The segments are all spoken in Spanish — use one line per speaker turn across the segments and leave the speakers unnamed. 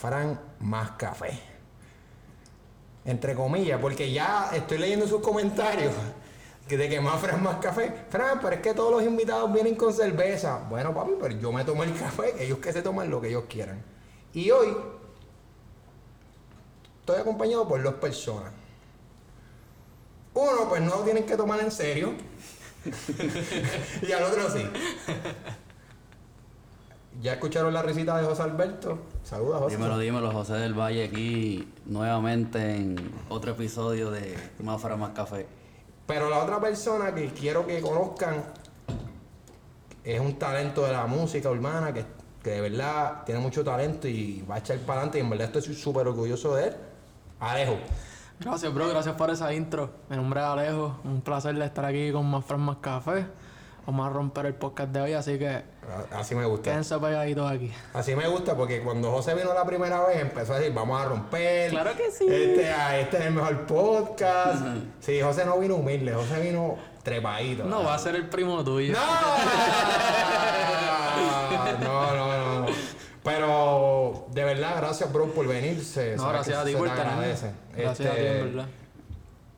episodio más Café. Entre comillas, porque ya estoy leyendo sus comentarios de que más Fran, más café. Fran, pero es que todos los invitados vienen con cerveza. Bueno, papi, pero yo me tomo el café, ellos que se toman lo que ellos quieran. Y hoy estoy acompañado por dos personas. Uno, pues no lo tienen que tomar en serio. y al otro sí. Ya escucharon la risita de José Alberto. Saluda, José.
Dímelo, dímelo, José del Valle aquí nuevamente en otro episodio de Más Fran, Más Café.
Pero la otra persona que quiero que conozcan es un talento de la música urbana que, que de verdad tiene mucho talento y va a echar para adelante y en verdad estoy súper orgulloso de él. Alejo.
Gracias, bro. Gracias por esa intro. Mi nombre es Alejo. Un placer de estar aquí con Más Fran Más Café. Vamos a romper el podcast de hoy, así que
Así me gusta.
quédense pegaditos aquí.
Así me gusta porque cuando José vino la primera vez empezó a decir, vamos a romper.
Claro que sí.
Este, este es el mejor podcast. Sí, José no vino humilde, José vino trepadito.
No, va a ser el primo tuyo.
No, no, no, no. Pero de verdad, gracias, bro, por venirse.
No, gracias a ti por. Gracias a ti,
Este,
en verdad.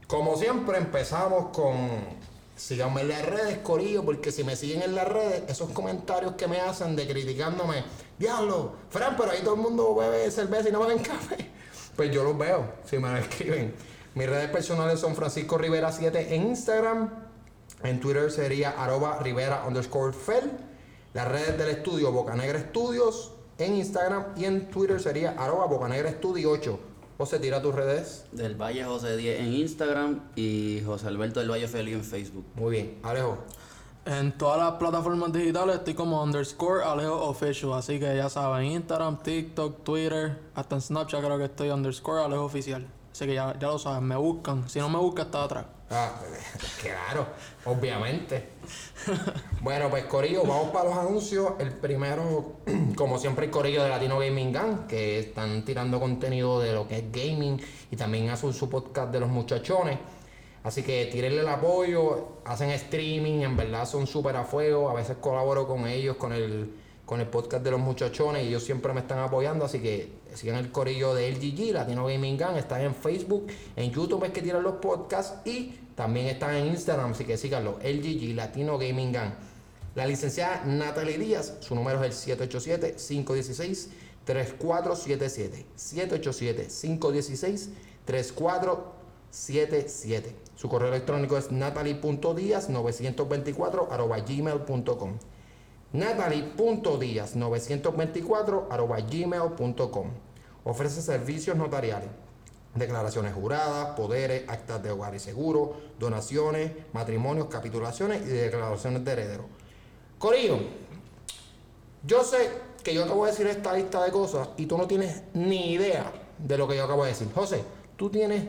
Como siempre, empezamos con. Síganme en las redes, Corillo, porque si me siguen en las redes, esos comentarios que me hacen de criticándome, diablo, Fran, pero ahí todo el mundo bebe cerveza y no beben café. Pues yo los veo, si me lo escriben. Mis redes personales son Francisco Rivera 7 en Instagram. En Twitter sería arroba Rivera underscore Fel. Las redes del estudio Bocanegra Estudios en Instagram y en Twitter sería arroba Bocanegra Estudio 8. José, tira tus redes.
Del Valle José 10 en Instagram y José Alberto del Valle Feliz en Facebook.
Muy bien, Alejo.
En todas las plataformas digitales estoy como underscore Alejo Official. Así que ya saben, Instagram, TikTok, Twitter, hasta en Snapchat creo que estoy underscore Alejo Oficial. Así que ya, ya lo saben, me buscan. Si no me buscan, está atrás.
Ah, claro, obviamente. Bueno, pues Corillo, vamos para los anuncios. El primero, como siempre, el Corillo de Latino Gaming Gang, que están tirando contenido de lo que es gaming y también hacen su podcast de los muchachones. Así que tírenle el apoyo, hacen streaming, en verdad son súper a fuego. A veces colaboro con ellos, con el, con el podcast de los muchachones y ellos siempre me están apoyando. Así que sigan el corillo de LGG, Latino Gaming Gang. Están en Facebook, en YouTube es que tiran los podcasts y también están en Instagram. Así que síganlo, LGG, Latino Gaming Gang. La licenciada Natalie Díaz, su número es el 787-516-3477. 787-516-3477. Su correo electrónico es natalie.díaz924 arroba gmail.com. Natalie.díaz924 arroba gmail.com. Ofrece servicios notariales. Declaraciones juradas, poderes, actas de hogar y seguro, donaciones, matrimonios, capitulaciones y declaraciones de heredero. Corillo, yo sé que yo acabo de decir esta lista de cosas y tú no tienes ni idea de lo que yo acabo de decir. José, tú tienes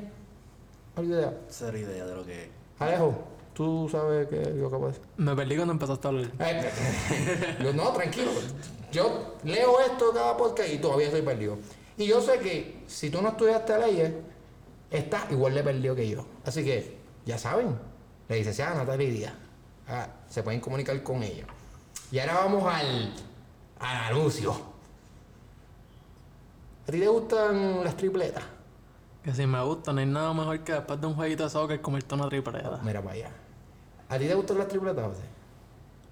alguna idea.
Cero idea de lo que es.
Alejo, tú sabes que yo acabo de decir.
Me perdí cuando empezaste a hablar.
Eh, yo, no, tranquilo. Yo leo esto cada podcast y todavía estoy perdido. Y yo sé que si tú no estudiaste leyes, estás igual de perdido que yo. Así que, ya saben, la licenciada Natalia Díaz. Ah, se pueden comunicar con ella. Y ahora vamos al, al anuncio. ¿A ti te gustan las tripletas?
Que si me gusta, no hay nada mejor que después de un jueguito de soccer comerte una tripleta.
Mira para allá. ¿A ti te gustan las tripletas, José?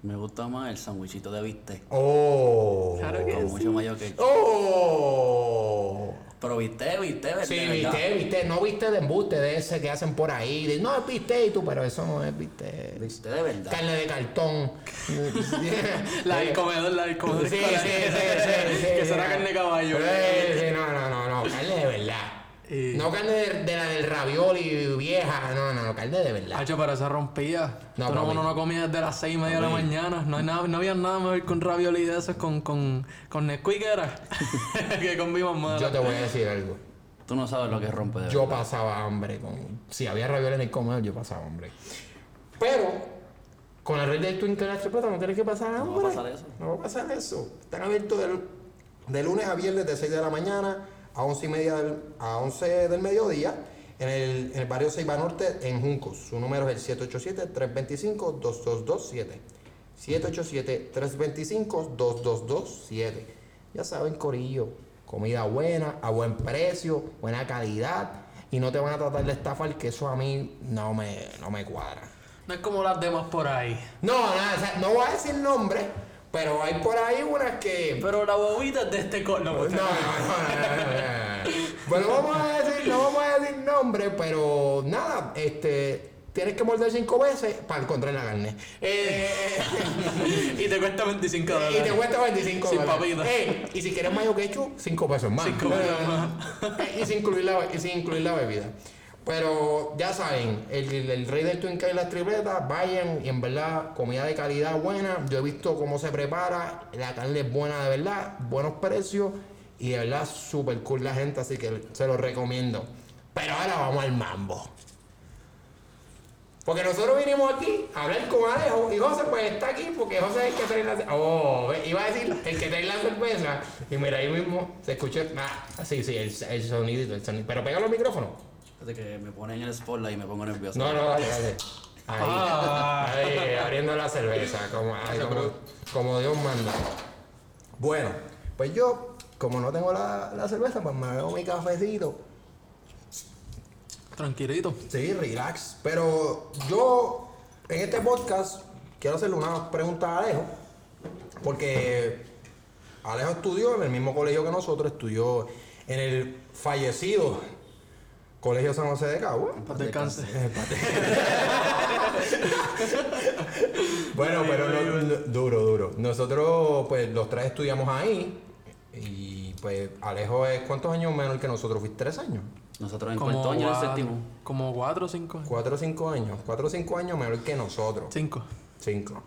Me gusta más el sandwichito de bistec.
¡Oh!
Claro que
Con
sí.
mucho mayo que.
¡Oh!
Pero viste, viste, ¿verdad?
Sí, viste, viste, no viste de embuste de ese que hacen por ahí. De, no, es viste y tú, pero eso no es viste.
Viste de verdad.
Carne de cartón.
La del comedor, la del comedor.
Sí, sí, sí, sí, sí,
Que
sí,
será carne de caballo.
Sí, sí, no, no, no, no, carne de verdad.
Y-
No carne de, de la del ravioli vieja, no, no, no, carne de verdad.
Hacho, pero esa rompía.
No,
no,
papi.
uno no comía desde las seis y media de la mañana. No, hay nada, no había nada mejor con ravioli de esos con, con, con Nesquik era. que con mi mamá.
Yo te voy a decir algo.
Tú no sabes lo que rompe de
Yo
verdad.
pasaba hambre con. Si había ravioli en el comedor, yo pasaba hambre. Pero, con el rey del Twinkle en la tripleta no tienes que pasar hambre.
No va a pasar eso.
No va a pasar eso. Están abiertos del- de lunes a viernes de 6 de la mañana a 11 y media del, a 11 del mediodía en el, en el barrio Ceiba Norte en Juncos. Su número es el 787-325-2227. 787-325-2227. Ya saben, Corillo. Comida buena, a buen precio, buena calidad. Y no te van a tratar de estafar, que eso a mí no me, no me cuadra.
No es como las demás por ahí.
No, nada, o sea, no voy a decir nombre, pero hay por ahí unas que.
Pero la bobita es de este co... No,
No, no, no, no, no, no. Bueno, vamos a decir, no vamos a decir nombre, pero nada, este. Tienes que morder cinco veces para encontrar la carne. Eh,
y te cuesta 25
y
dólares.
te cuesta 25
Sin
dólares.
papita.
Eh, y si quieres mayo ketchup, 5 pesos más.
Cinco pesos
Eh, y, sin incluir la, y sin incluir la bebida. Pero ya saben, el, el- rey del Twin y las tripletas, vayan y en verdad, comida de calidad buena. Yo he visto cómo se prepara, la carne es buena de verdad, buenos precios y de verdad súper cool la gente, así que se los recomiendo. Pero ahora vamos al mambo. Porque nosotros vinimos aquí a hablar con Alejo y José pues está aquí porque José es el que trae la cerveza. Oh, iba a decir el que trae la cerveza y mira ahí mismo se escucha. Ah, sí, sí, el, el sonidito, el sonido. Pero pega los micrófonos.
Fíjate que me ponen en el spotlight y me pongo nervioso.
No, no, dale, dale. Ahí,
Ah.
ahí, abriendo la cerveza, como, como, como Dios manda. Bueno, pues yo, como no tengo la, la cerveza, pues me bebo mi cafecito.
Tranquilito.
Sí, relax. Pero yo, en este podcast, quiero hacerle una pregunta a Alejo. Porque Alejo estudió en el mismo colegio que nosotros, estudió en el fallecido Colegio San José de Cagua.
Paz descanse.
Bueno, pero no- no- duro, duro. Nosotros, pues, los tres estudiamos ahí. Y pues, Alejo es cuántos años menor que nosotros, fuiste tres años.
Nosotros en cuarto año el séptimo.
Como 4 o 5 años.
Cuatro o cinco años. Cuatro o cinco años menor que nosotros.
5.
Cinco.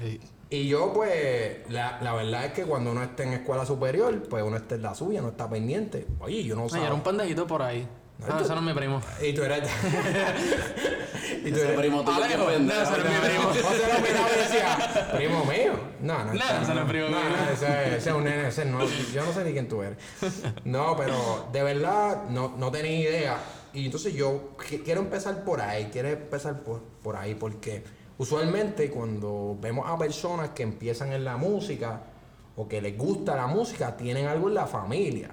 Sí.
Y yo, pues, la, la verdad es que cuando uno está en escuela superior, pues uno está en la suya, no está pendiente. Oye, yo no sabía.
era un pendejito por ahí. Ah, ese no es mi primo.
Y tú eres. y tú
Ese
eres.
primo tuyo que
Alejo,
pendejo.
no, ese no es mi primo.
José lo miraba y decía, primo mío. No, no.
No, ese no es primo
no,
mío.
no, ese, ese es un nene, ese no. Yo no sé ni quién tú eres. No, pero de verdad no, no tenía idea. Y entonces yo qui- quiero empezar por ahí, quiero empezar por, por ahí, porque usualmente cuando vemos a personas que empiezan en la música o que les gusta la música, tienen algo en la familia.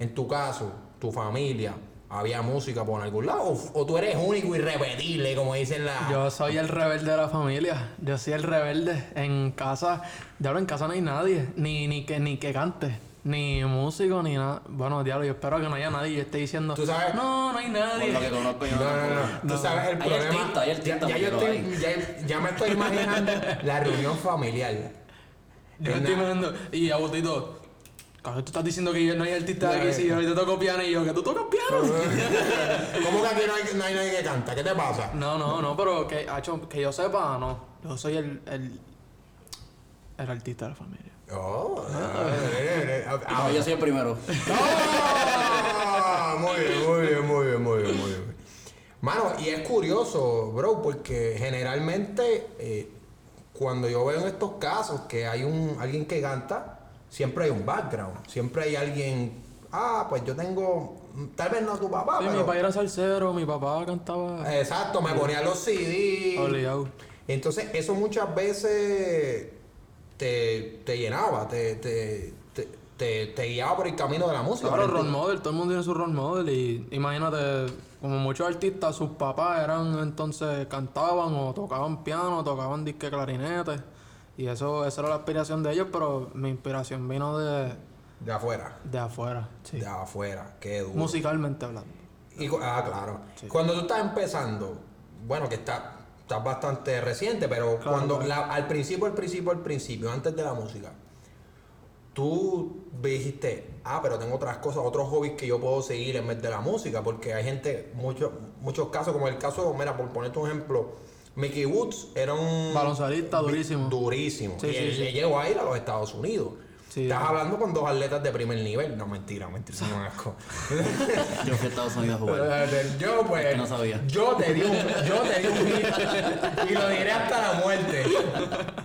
En tu caso, tu familia, ¿había música por algún lado? ¿O, o tú eres único y irrepetible, como dicen la...
Yo soy el rebelde de la familia. Yo soy el rebelde. En casa, diablo, en casa no hay nadie. Ni, ni, que, ni que cante. Ni músico, ni nada. Bueno, diablo, yo espero que no haya nadie. Yo esté diciendo,
Tú sabes-
no, no hay
Por lo que
nadie.
conozco yo.
No, no, no. Tú sabes el
Hay
problema.
artista, hay
ya yo
pero
estoy, ya, ya me estoy imaginando la reunión familiar.
Yo me estoy imaginando. Y Agustito, cabrón, tú estás diciendo que yo no hay artista
No,
aquí.
eh.
Si yo ahorita toco piano y yo, que tú tocas piano.
¿Cómo que aquí no hay, no hay nadie que canta? ¿Qué te pasa?
No, no, no, pero que, que yo sepa, no. Yo soy el, el, el artista de la familia.
Oh, ah, eh, eh,
No, yo soy el primero.
ah, muy bien, muy bien, muy bien, muy bien, muy bien. Mano, y es curioso, bro, porque generalmente eh, cuando yo veo en estos casos que hay un alguien que canta, siempre hay un background, siempre hay alguien, ah, pues yo tengo, tal vez no tu papá,
Sí, mi
pero
papá era salsero, mi papá cantaba.
exacto, me ponía los CD.
Obligado.
Entonces, eso muchas veces te, te llenaba, te, te, te, te, te guiaba por el camino de la música.
Claro, role model, todo el mundo tiene su role model y imagínate, como muchos artistas, sus papás eran entonces cantaban o tocaban piano, tocaban disque clarinete y eso, esa era la inspiración de ellos, pero mi inspiración vino de,
De afuera.
de afuera, sí.
De afuera. Qué duro.
musicalmente hablando.
Y ah, claro. Cuando tú estás empezando, bueno, que está, estás bastante reciente, pero cuando la- al principio, al principio, al principio, antes de la música, tú dijiste, ah, pero tengo otras cosas, otros hobbies que yo puedo seguir en vez de la música, porque hay gente, muchos muchos casos, como el caso, mira, por ponerte un ejemplo, Mickey Woods era un
Baloncelista durísimo.
durísimo.
Sí,
y
sí,
él,
sí.
él llegó a ir a los Estados Unidos.
Sí.
Estás hablando con dos atletas de primer nivel. No, mentira, mentira, no es asco.
Yo fui a Estados Unidos a jugar.
Yo, pues.
que no sabía.
Yo te di un, yo te di un hit y lo diré hasta la muerte.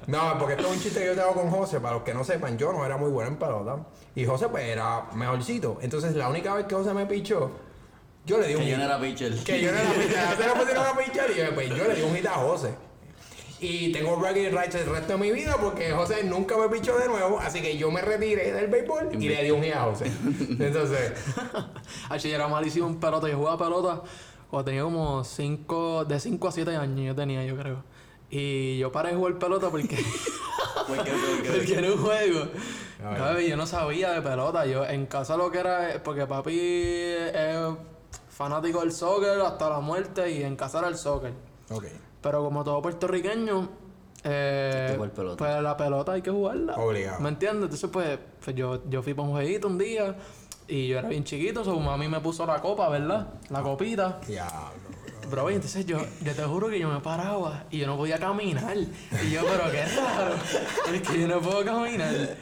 No, porque esto es un chiste que yo tengo con José. Para los que no sepan, yo no era muy bueno en pelota. Y José, pues, era mejorcito. Entonces, la única vez que José me pichó, yo le di un
Que yo
hit.
no era pitcher.
Que yo no era pitcher. José lo pusieron a pichar y yo, pues, yo le di un hit a José. Y tengo bragging rights el resto de mi vida porque José nunca me pichó de nuevo, así que yo me retiré del béisbol y le di un hit a José. Entonces,
Ay, yo era malísimo en pelota. Yo jugaba pelota cuando tenía como cinco, de 5 a 7 años yo tenía, yo creo. Y yo paré de jugar pelota porque, porque era un juego. Cabe, Yo no sabía de pelota. Yo en casa lo que era, porque papi es fanático del soccer hasta la muerte y en casa era el soccer.
ok.
Pero como todo puertorriqueño, eh,
pelota.
pues la pelota hay que jugarla.
Obligado.
¿Me entiendes? Entonces, pues, pues yo, yo fui para un jueguito un día y yo era bien chiquito, su mami me puso la copa, ¿verdad? La copita.
Diablo.
Bro, y entonces yo, yo te juro que yo me paraba y yo no podía caminar. Y yo, pero qué raro, es que yo no puedo caminar.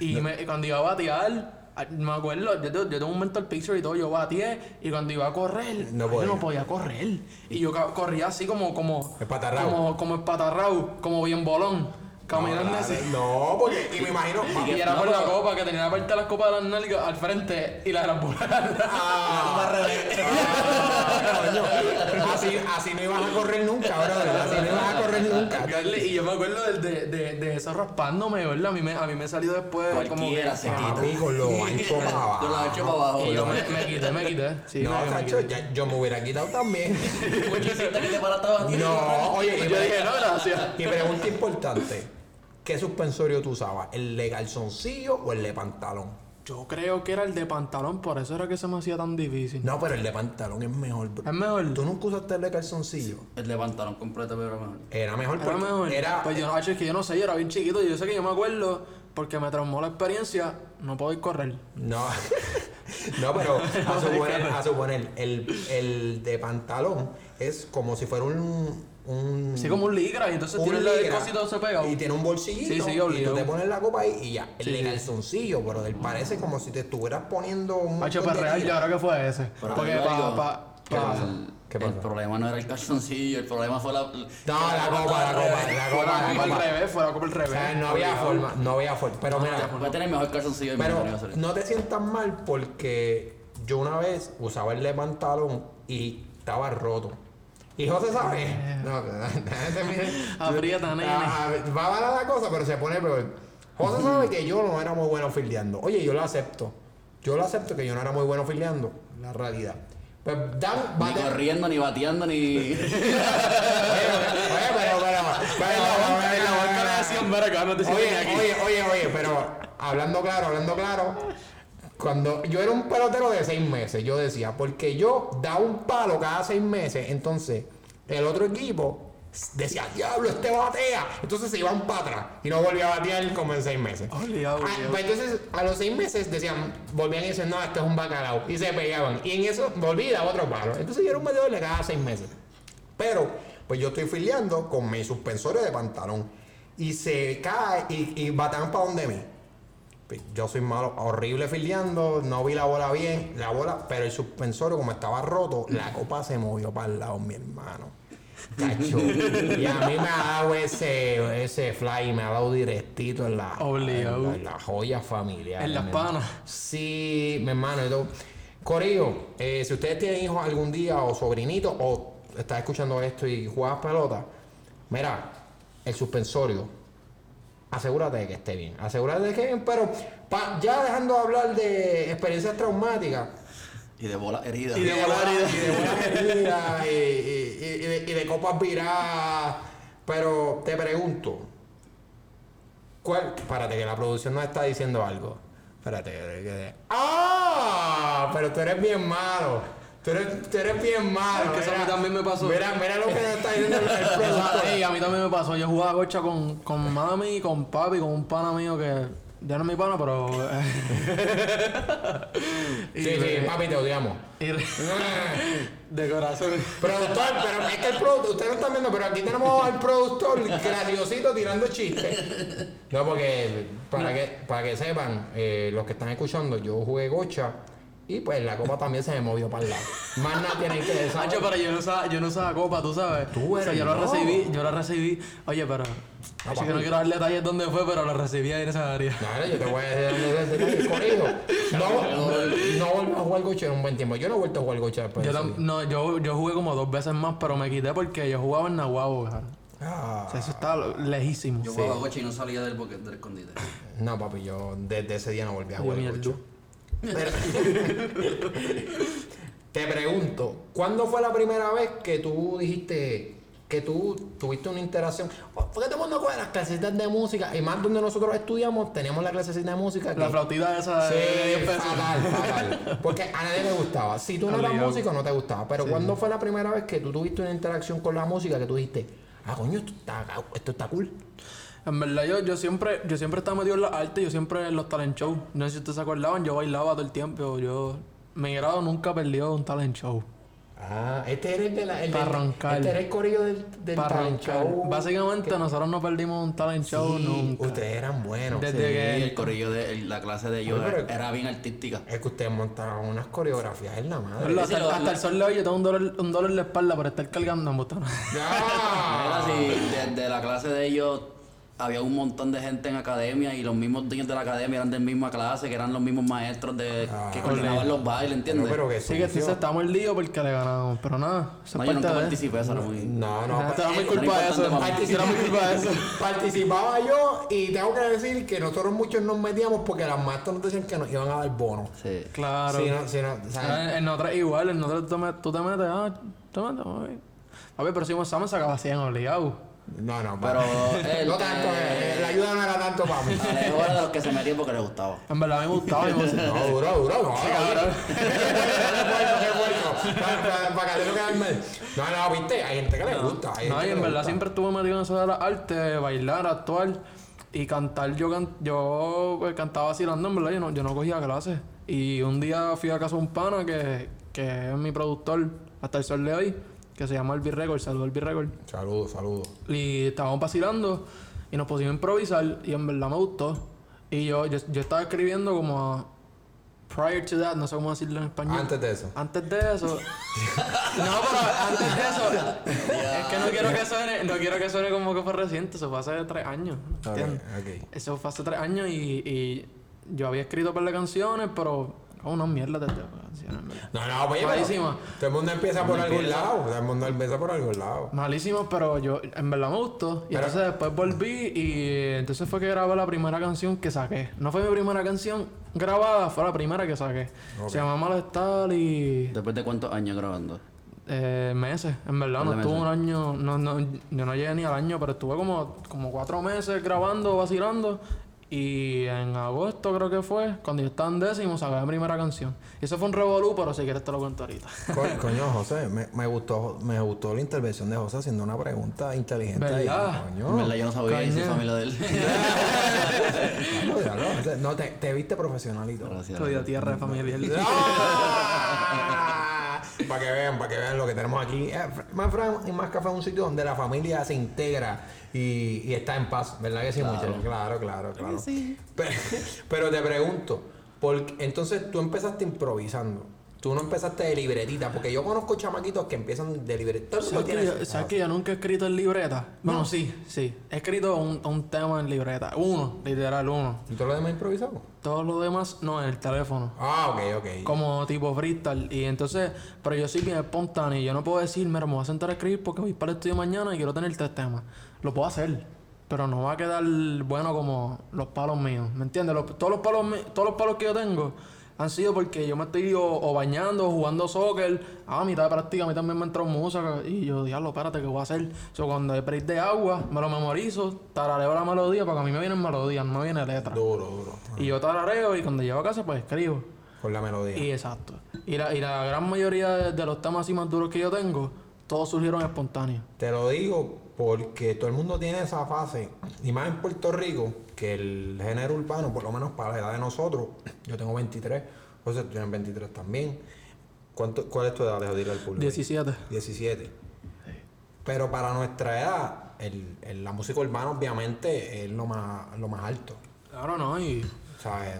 Y me- cuando iba a batear, me acuerdo, yo, tengo- yo tengo un mental picture y todo, yo bateé y cuando iba a correr,
No
yo
podía.
no podía correr. Y yo corría así como, como,
Espatarrao.
como, como espatarrao, como bien bolón, caminando
no,
así.
dale, No, porque, y me imagino.
Y era por la copa, que tenía la parte de las copas de las nalgas al frente y la de las bolas.
Ah, así, así no ibas a correr nunca, brother. Así no ibas a correr nunca.
Y yo me acuerdo de, de, de, eso raspándome, ¿verdad? A mí me, a mí me salió después como que...
Se quita.
Lo ancho para abajo.
Con lo ancho para abajo.
Y yo me, me quité, me quité. Sí,
no,
me, me
Cacho,
quité.
ya- yo me hubiera quitado también.
¿Por qué hiciste que te paraste?
No, oye, y,
Yo dije, no, gracias.
y pregunta importante: ¿qué suspensorio tú usabas? ¿El de calzoncillo o el de pantalón?
Yo creo que era el de pantalón, por eso era que se me hacía tan difícil.
No, pero el de pantalón es mejor, bro.
Es mejor.
¿Tú nunca usaste el de calzoncillo?
El de pantalón completo, pero mejor.
Era mejor
Era
porque
mejor.
era.
Pues yo, no, es que yo no sé, yo era bien chiquito. Yo sé que yo me acuerdo, porque me traumó la experiencia, no puedo ir correr.
No, no, pero a suponer, a suponer el, el de pantalón es como si fuera un. Un
Así como un ligra, y entonces tiene el cosito se pega.
Y tiene un bolsillito.
Sí, sí,
y tú te pones la copa ahí y ya. El
Sí,
de
sí.
calzoncillo, pero él parece como si te estuvieras poniendo un.
Hacho,
de
real, yo creo que fue ese.
Pero
porque pa,
¿Qué pasa?
El, problema no era el calzoncillo, el problema fue la.
No, la copa, la copa, la copa, la
copa al revés, fue la copa al
O
revés.
sea, no había
Obligado.
forma, no había forma. Pero
No,
mira,
Voy a tener mejor calzoncillo de mi
pero no te sientas mal porque yo una vez usaba el de pantalón y estaba roto. Y José sabe. No,
nene.
Ah, Va a la cosa, pero se pone peor. José sabe que yo no era muy bueno fildeando. Oye, yo lo acepto. Yo lo acepto que yo no era muy bueno fildeando. La realidad. Pues Dan
Ni corriendo, ni bateando, ni.
Oye, pero, pero, pero,
En la banca le decían, "Mira, que no te sientes
Oye,
aquí".
oye, oye, oye, pero hablando claro, hablando claro, cuando yo era un pelotero de seis meses, yo decía, porque yo daba un palo cada seis meses, entonces el otro equipo decía, diablo, este batea. Entonces se iban para atrás y no volvía a batear como en seis meses.
Obligado,
Ah, pues entonces a los seis meses decían, volvían y decían, no, este es un bacalao. Y se pegaban. Y en eso volví y daba otro palo. Entonces yo era un bateador de cada seis meses. Pero, pues yo estoy filiando con mi suspensorio de pantalón. Y se cae y, y batean para donde mí. Yo soy malo, horrible filiando, no vi la bola bien, la bola, pero el suspensorio como estaba roto, la copa se movió para el lado, mi hermano. Cacho. Y a mí me ha dado ese, ese fly, me ha dado directito en la,
Obligado.
en la, en la joya familiar.
En las panas.
Sí, mi hermano. y todo. Corillo, eh, si ustedes tienen hijos algún día o sobrinitos o estás escuchando esto y juegas pelota, mira, el suspensorio, asegúrate de que esté bien. Asegúrate de que esté bien, pero pa- ya dejando de hablar de experiencias traumáticas,
Y de bola herida.
Y de bola
bolas- y de bolas heridas, y, y- y- y de, y de copas viradas. Pero te pregunto, ¿cuál? Espérate, que la producción nos está diciendo algo. Espérate, que- que- ¡Ah! Pero tú eres bien malo. Tú eres, tú eres bien malo.
Es que eso a mí también me pasó.
Mira, mira lo que nos está diciendo el, el productor.
Ey, a mí también me pasó. Yo jugaba gocha con, con mami, con papi, con un pana mío que ya no es mi pana, pero. y
Sí, sí, papi, te odiamos.
de corazón.
Productor, pero es que el productor, ustedes no están viendo, pero aquí tenemos al productor graciosito tirando chistes. No, porque para que, para que sepan, eh, los que están escuchando, yo jugué gocha y pues la copa también se me movió para el lado. Más nada tienen que saber.
Hacho, pero yo no usaba, yo no usaba copa, tú sabes.
Tú
o sea,
eres
yo la recibí, yo la recibí. Oye, pero. Que no
papi.
quiero dar detalles dónde fue, pero la recibí ahí en esa área.
Claro, yo te voy a decir conejo. No, no vuelvo a jugar gocha en un buen tiempo. Yo no he vuelto a jugar gocha después
Yo,
de
no, yo, yo jugué como dos veces más, pero me quité porque yo jugaba en Nahuabo, cara.
Ah,
O sea, eso está lejísimo.
Yo jugaba gocha y no salía del, del escondite.
no, papi, yo desde ese día no volví a jugar. Pero- Te pregunto, ¿cuándo fue la primera vez que tú dijiste que tú tuviste una interacción? Porque todo el mundo coge las clasecitas de música, y más donde nosotros estudiamos, teníamos la clasecita de música que...
La flautita esa de 10
Sí,
pesos.
fatal, fatal. Porque a nadie le gustaba. Si tú no eras músico, no te gustaba. Pero ¿cuándo fue la primera vez que tú tuviste una interacción con la música que tú dijiste, ah, coño, esto está, esto está cool?
En verdad, yo, yo siempre yo siempre estaba metido en la arte, yo siempre en los talent shows. No sé si ustedes se acordaban, yo bailaba todo el tiempo. Yo, mi grado nunca perdió un talent show.
Ah, este era el de la... El
Pa'
del-
roncar.
Este era el corillo del, del
Para
talent show.
Básicamente, nosotros no perdimos un talent show
Sí,
nunca.
Ustedes eran buenos.
Desde
Sí,
que-
el corrillo de el- la clase de ellos
Oye,
era bien artística.
Es que ustedes montaban unas coreografías en la madre.
Hasta,
Sí, lo-
hasta
lo-
el sol de hoy yo tengo un dolor, un dolor en la espalda por estar cargando en botón.
Era
¡Ya!
así, desde la clase de ellos había un montón de gente en academia y los mismos dueños de la academia eran de misma clase, que eran los mismos maestros de, que coordinaban los bailes,
No,
¿entiendes?
pero que
Sí, que entonces estamos el lío porque le ganamos. Pero nada, eso
No, yo nunca
de...
participé, eso era muy...
No, no.
Ajá, Era muy
eh,
culpa de eso. de eso.
Participaba yo y tengo que decir que nosotros muchos nos metíamos porque las maestras nos decían que nos iban a dar bonos.
Sí.
Claro.
Si no, si no,
Ah, En nosotros igual, en nosotros tú, tú te metes, ah, te metes, papi. Papi, pero si un examen sacaba 100 obligado.
No, no,
Pero él,
no tanto,
eh,
la ayuda no era tanto para mí.
Alejo era de los que se metían porque les gustaba.
En verdad a mí me gustaba. y me gustaba.
No, duro, duro, no.
cabrón.
Para que no. No, no, viste, hay gente que le gusta. hay
No, y en
le
verdad
gusta.
siempre estuve metido en eso de la arte, bailar, actuar y cantar. Yo, can- yo pues, cantaba vacilando, en verdad, yo no, yo no cogía clases. Y un día fui a casa de un pana que, que es mi productor hasta el sol de hoy, que se llama Elvi Record, saludos Elvi Record.
Saludos, saludos.
Y estábamos vacilando y nos pusimos a improvisar y en verdad me gustó. Y yo, yo, yo estaba escribiendo como a- prior to that, no sé cómo decirlo en español.
Antes de eso.
Antes de eso. no, pero antes de eso. es que no quiero que suene, no quiero que suene como que fue reciente, eso fue hace tres años. ¿Entiendes?
Ok, ok.
Eso fue hace tres años y, y yo había escrito par de canciones, pero unas mierdas de de canciones.
No, no, oye, pero
Malísima.
Todo el mundo empieza por algún lado. Todo el mundo empieza por algún lado.
Malísimas, pero yo en verdad me gustó. Y
Pero-
entonces después volví y entonces fue que grabé la primera canción que saqué. No fue mi primera canción grabada, fue la primera que saqué. Se llama Malestar y
¿Después de cuántos años grabando?
eh, meses, en verdad. No
¿Par de
estuve
meses?
un año, no, no, yo no llegué ni al año, pero estuve como, como cuatro meses grabando, vacilando. Y en agosto creo que fue, cuando yo estaba en décimo, saqué mi primera canción. Y eso fue un revolú, pero si quieres te lo cuento ahorita.
Co- Coño, José, me, me gustó, me gustó la intervención de José haciendo una pregunta inteligente. ahí,
¿Verdad?
En
Coño.
verdad yo no sabía y soy familia de él.
No, te, te viste profesionalito.
Gracias.
Soy de tierra de familia.
para que vean, para que vean lo que tenemos aquí. Eh, Más Fran y Más Café es un sitio donde la familia se integra y, y está en paz, ¿verdad que sí, muchachos? Claro, claro, claro. Pero, pero te pregunto, porque entonces tú empezaste improvisando. Tú no empezaste de libretita, porque yo conozco chamaquitos que empiezan de libretita. Todo
¿Sabes que, yo, sabes que yo nunca he escrito en libreta? Bueno, sí, sí. He escrito un, un tema en libreta. Uno, literal, uno.
¿Y tú lo demás improvisado?
Todo lo demás, no, en el teléfono.
Ah, ok, ok.
Como tipo freestyle. Y entonces, pero yo soy bien espontáneo. y Yo no puedo decir, mira, me voy a sentar a escribir porque voy para el estudio mañana y quiero tener tres temas. Lo puedo hacer. Pero no va a quedar bueno como los palos míos. ¿Me entiendes? Los- todos, los palos, todos los palos que yo tengo han sido porque yo me estoy o, o bañando, jugando soccer. Ah, a mitad de práctica, a mí también me entró música. Y yo, diablo, espérate, ¿qué voy a hacer? So, cuando hay break de agua, me lo memorizo, tarareo la melodía, porque a mí me vienen melodías, no me viene letra.
Duro, duro.
Y yo tarareo y cuando llego a casa, pues escribo.
Con la melodía.
Y exacto. Y la, y la gran mayoría de, de los temas así más duros que yo tengo, todos surgieron espontáneos.
Te lo digo porque todo el mundo tiene esa fase, y más en Puerto Rico, que el género urbano, por lo menos para la edad de nosotros, yo tengo 23, José, tú tienes 23 también. ¿Cuánto, ¿Cuál es tu edad? Dile al público.
17.
17. Pero para nuestra edad, el, el- la música urbana obviamente es lo más, lo más alto.
Claro, no, y
¿Sabes?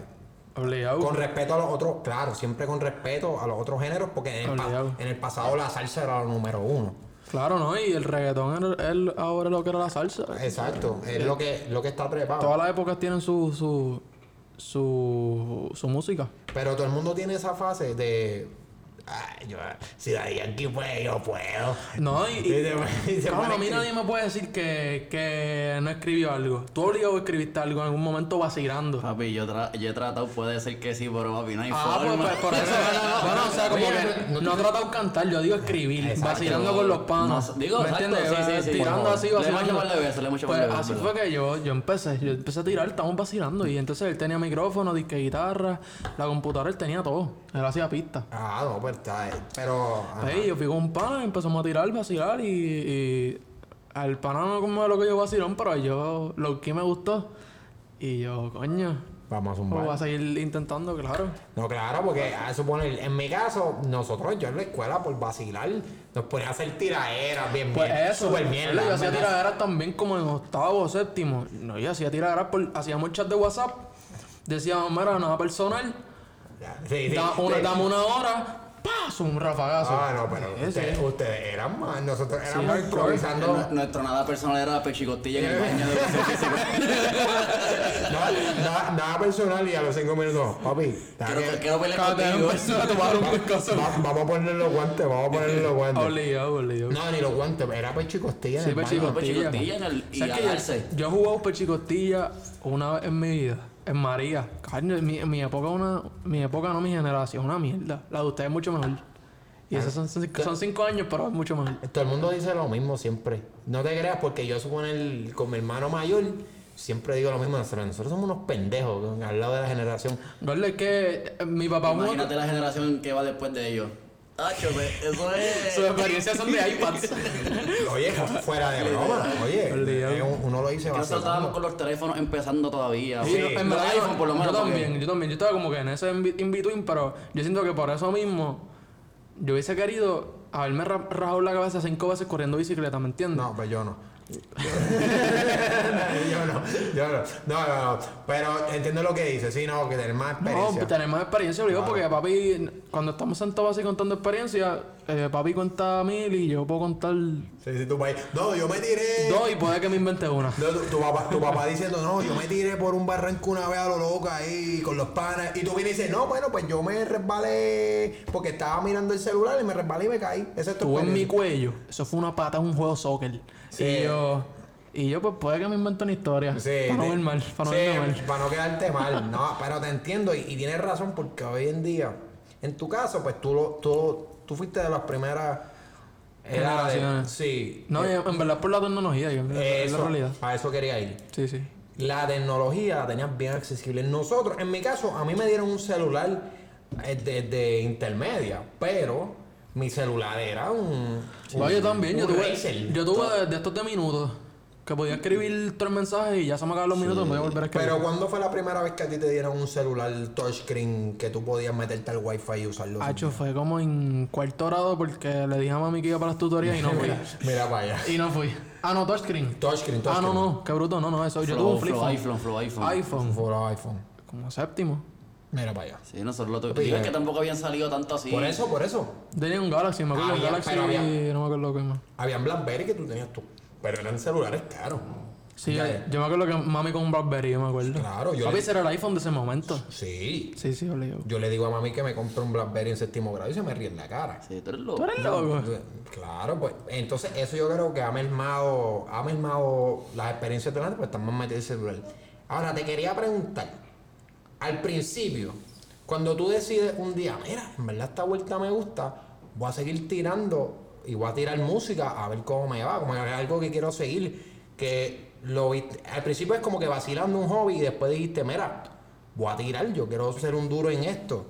obligado.
Con respeto a los otros, claro, siempre con respeto a los otros géneros, porque en el, pa- en el pasado la salsa era lo número uno.
Claro, no, y el reggaetón es ahora es lo que era la salsa.
Exacto, es lo que, lo que está trepado.
Todas las épocas tienen su, su, su, su música.
Pero todo el mundo tiene esa fase de. Ay, yo, si Daddy Yankee puede, yo puedo.
No, y,
Y se
a mí nadie me puede decir que, que no escribió algo. Tú obligado escribiste algo en algún momento vacilando.
Papi, yo, tra- yo he tratado, puede ser que sí, pero papi, no hay
Ah, pues,
forma.
pues, por eso. bueno, o sea, como
Oye,
que
no-
no, he tratado de cantar, yo digo escribir,
Exacto.
vacilando con los panos.
No, digo,
¿Me
exacto,
entiendes?
sí, sí, sí.
Tirando así,
le
vacilando.
de beso, le llevado
Pues
de beso,
así fue que yo, yo empecé, yo empecé a tirar, estábamos vacilando y entonces él tenía micrófono, disque guitarra, la computadora, él tenía todo, él hacía pistas.
Ah, no, pues está. Pero.
Ahí yo fui con un pana y empezamos a tirar, vacilar y, y al pana no como lo que yo vacilón, pero yo lo que me gustó y yo, coño,
Vamos a
pues voy a
zumbar.
seguir intentando, claro.
No, claro, porque a suponer, en mi caso, nosotros, yo en la escuela, por vacilar, nos ponía a hacer tiraderas bien,
Pues
bien.
eso,
Súper
yo
mierda.
hacía tiraderas también como en octavo o séptimo. No, yo hacía tiraderas por, hacíamos chat de WhatsApp, decíamos, mira, nada personal,
Sí, sí,
da- una-
sí.
dame una hora, ¡pah! Un rafagazo.
Ah, no, pero
Sí,
ustedes,
sí.
ustedes eran más, nosotros éramos improvisando.
Nu- Nuestro nada personal era pechicostilla en el baño de educación física.
nada, nada, nada personal y a los cinco minutos, papi,
Quiero,
que-
quiero pelear contigo.
a tomar un pescozo.
va- vamos a ponerle los guantes, vamos a ponerle los guantes.
Obligado, obligado.
No, ni los guantes, era en
Sí,
el baño.
pechicostilla.
Pechicostilla en el- y
¿Sabes que yo- he jugado pechicostilla una vez en mi vida, en María. Mi, mi época, una, mi época no mi generación, una mierda. La de ustedes es mucho mejor. Y esos son, son, son cinco años, pero es mucho mejor.
Todo el mundo dice lo mismo siempre. No te creas, porque yo supongo el, con mi hermano mayor, siempre digo lo mismo. Nosotros, nosotros somos unos pendejos al lado de la generación.
Gordo, es que eh, mi papá
Imagínate la generación que va después de ellos. Eso es.
Sus experiencias son de iPads.
Oye, fu- fuera de broma. Oye, es un- uno lo dice
nosotros estábamos
vacilando.
con los teléfonos empezando todavía.
Sí, en verdad, yo-
iPhone por lo menos.
Yo
porque-
también, yo también. Yo estaba como que en ese in- in-between, pero yo siento que por eso mismo yo hubiese querido haberme ra- rajado la cabeza cinco veces corriendo bicicleta, ¿me entiendes?
No, pues yo no. yo no, yo no. No, no, no. Pero entiendo lo que dice, sí, no, que tener más
No,
experiencia.
tener más experiencia, obligado, porque papi, cuando estamos sentados así contando experiencia, eh, papi cuenta mil y yo puedo contar
Sí, sí, tu país. No, yo me tiré.
dos y puede que me invente una.
No, tu, tu papá, tu papá diciendo, no, yo me tiré por un barranco una vez a lo loco ahí con los panas. Y tú vienes y dices, no, bueno, pues yo me resbalé porque estaba mirando el celular y me resbalé y me caí. Esa es tu
Estuvo en mi cuello. Eso fue una pata en un juego de soccer.
Sí.
Y yo, y yo pues puede que me invente una historia.
Sí,
para no ver mal, para no
sí,
mal.
para no quedarte mal. No, pero te entiendo y, y tienes razón porque hoy en día, en tu caso, pues tú, lo, tú, tú fuiste de las primeras edades.
Generaciones.
Sí.
No, en verdad por la tecnología, yo- es la
Eso,
realidad.
a eso quería ir.
Sí, sí.
La tecnología la tenías bien accesible. Nosotros, en mi caso, a mí me dieron un celular eh, de, de intermedia, pero mi celular era un.
Yo también, yo
un
tuve,
Razer.
yo tuve de, de estos de minutos. Que podía escribir tres mensajes y ya se me acabaron los minutos, podía volver a escribir.
Pero ¿cuándo fue la primera vez que a ti te dieron un celular touchscreen que tú podías meterte al wifi y usarlo?
Hacho, fue como en cuarto grado porque le dije a mami que iba para las tutorías y no fui.
Mira para allá.
y no fui. Ah, no, touchscreen.
Touchscreen,
Ah, no,
touchscreen.
no, qué bruto, no, no, eso. Yo tuve
Flow,
un flip
flow,
phone.
iPhone, flow, iPhone.
iPhone.
Fue iPhone.
Como séptimo.
Mira para allá.
Sí, nosotros lo tuvimos. Digo, es
eh.
que tampoco habían salido tanto así.
Por eso, por eso.
Tenía un Galaxy, me acuerdo.
Había,
un Galaxy
pero había-
no me acuerdo qué más.
Habían Blackberry que tú tenías tú. Pero eran celulares caros.
Sí,
Ya,
yo, me acuerdo que mami con un Blackberry, yo me acuerdo.
Claro, yo
Papi,
le-
ese era el iPhone de ese momento.
Sí.
Sí, sí, obligado.
Yo le digo a mami que me compre un Blackberry en séptimo grado y se me ríe en la cara.
Sí, tú eres loco.
¿Tú eres loco?
Claro, pues entonces eso yo creo que ha mermado, ha mermado las experiencias de delante, pues están más metidos en el celular. Ahora te quería preguntar, al principio, cuando tú decides un día, mira, en verdad esta vuelta me gusta, voy a seguir tirando y voy a tirar música a ver cómo me va, como es algo que quiero seguir, que lo al principio es como que vacilando un hobby y después dijiste, mira, voy a tirar, yo quiero ser un duro en esto.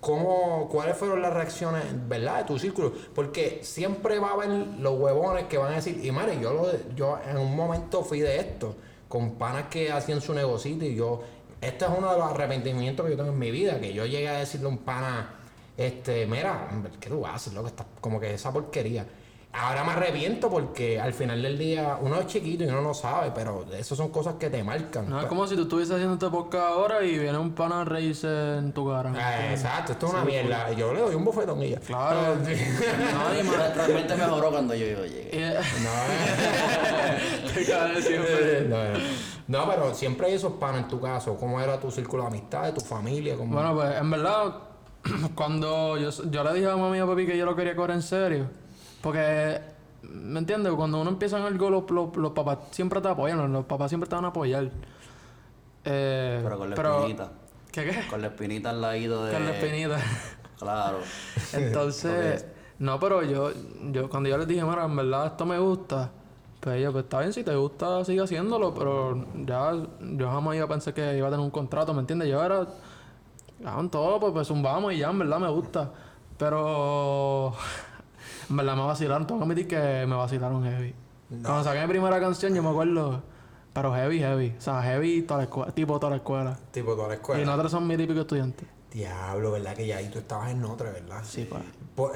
¿Cómo, ¿Cuáles fueron las reacciones, verdad, de tu círculo? Porque siempre va a haber los huevones que van a decir, y madre, yo, yo en un momento fui de esto, con panas que hacían su negocito y yo, este es uno de los arrepentimientos que yo tengo en mi vida, que yo llegué a decirle a un pana, este, mira, ¿qué tú haces, loco? Estás como que esa porquería. Ahora me arrepiento porque al final del día uno es chiquito y uno no sabe, pero eso son cosas que te marcan.
No, es como si tú estuvieses haciendo este podcast ahora y viene un pana a reírse en tu cara.
Ah, exacto, esto es una mierda. Yo le doy un bofetón y ya.
Claro. No, y más-
Re- Realmente mejoró cuando yo, yo llegué.
eh,
No,
te siempre.
no, no. No, pero siempre hay esos panos en tu caso. ¿Cómo era tu círculo de amistades, tu familia? ¿Cómo?
Bueno, pues en verdad, cuando yo, yo le dije a mami y a papi que yo lo quería coger en serio, porque, ¿me entiendes? Cuando uno empieza en algo, los, los, los papás siempre te apoyan, los, papás siempre te van a apoyar. Eh,
Pero con la espinita.
¿Qué qué?
Con la espinita al ladito de.
Con la espinita.
Claro.
Entonces, no, pero yo, yo cuando yo les dije, mira, en verdad esto me gusta, pues ellos, pues está bien, si te gusta, sigue haciéndolo, pero ya, yo jamás iba a pensar que iba a tener un contrato, ¿me entiendes? Yo era, hagan todo, pues, pues zumbamos y ya, en verdad me gusta. Pero, en verdad me vacilaron, tengo que admitir que me vacilaron heavy. Cuando saqué mi primera canción, yo me acuerdo, pero heavy, heavy, o sea, heavy toda la escuela, tipo toda la escuela.
Tipo toda la escuela.
Y nosotros somos mi típico estudiante.
Diablo, ¿verdad? Que ya ahí tú estabas en Notre, ¿verdad?
Sí, pues.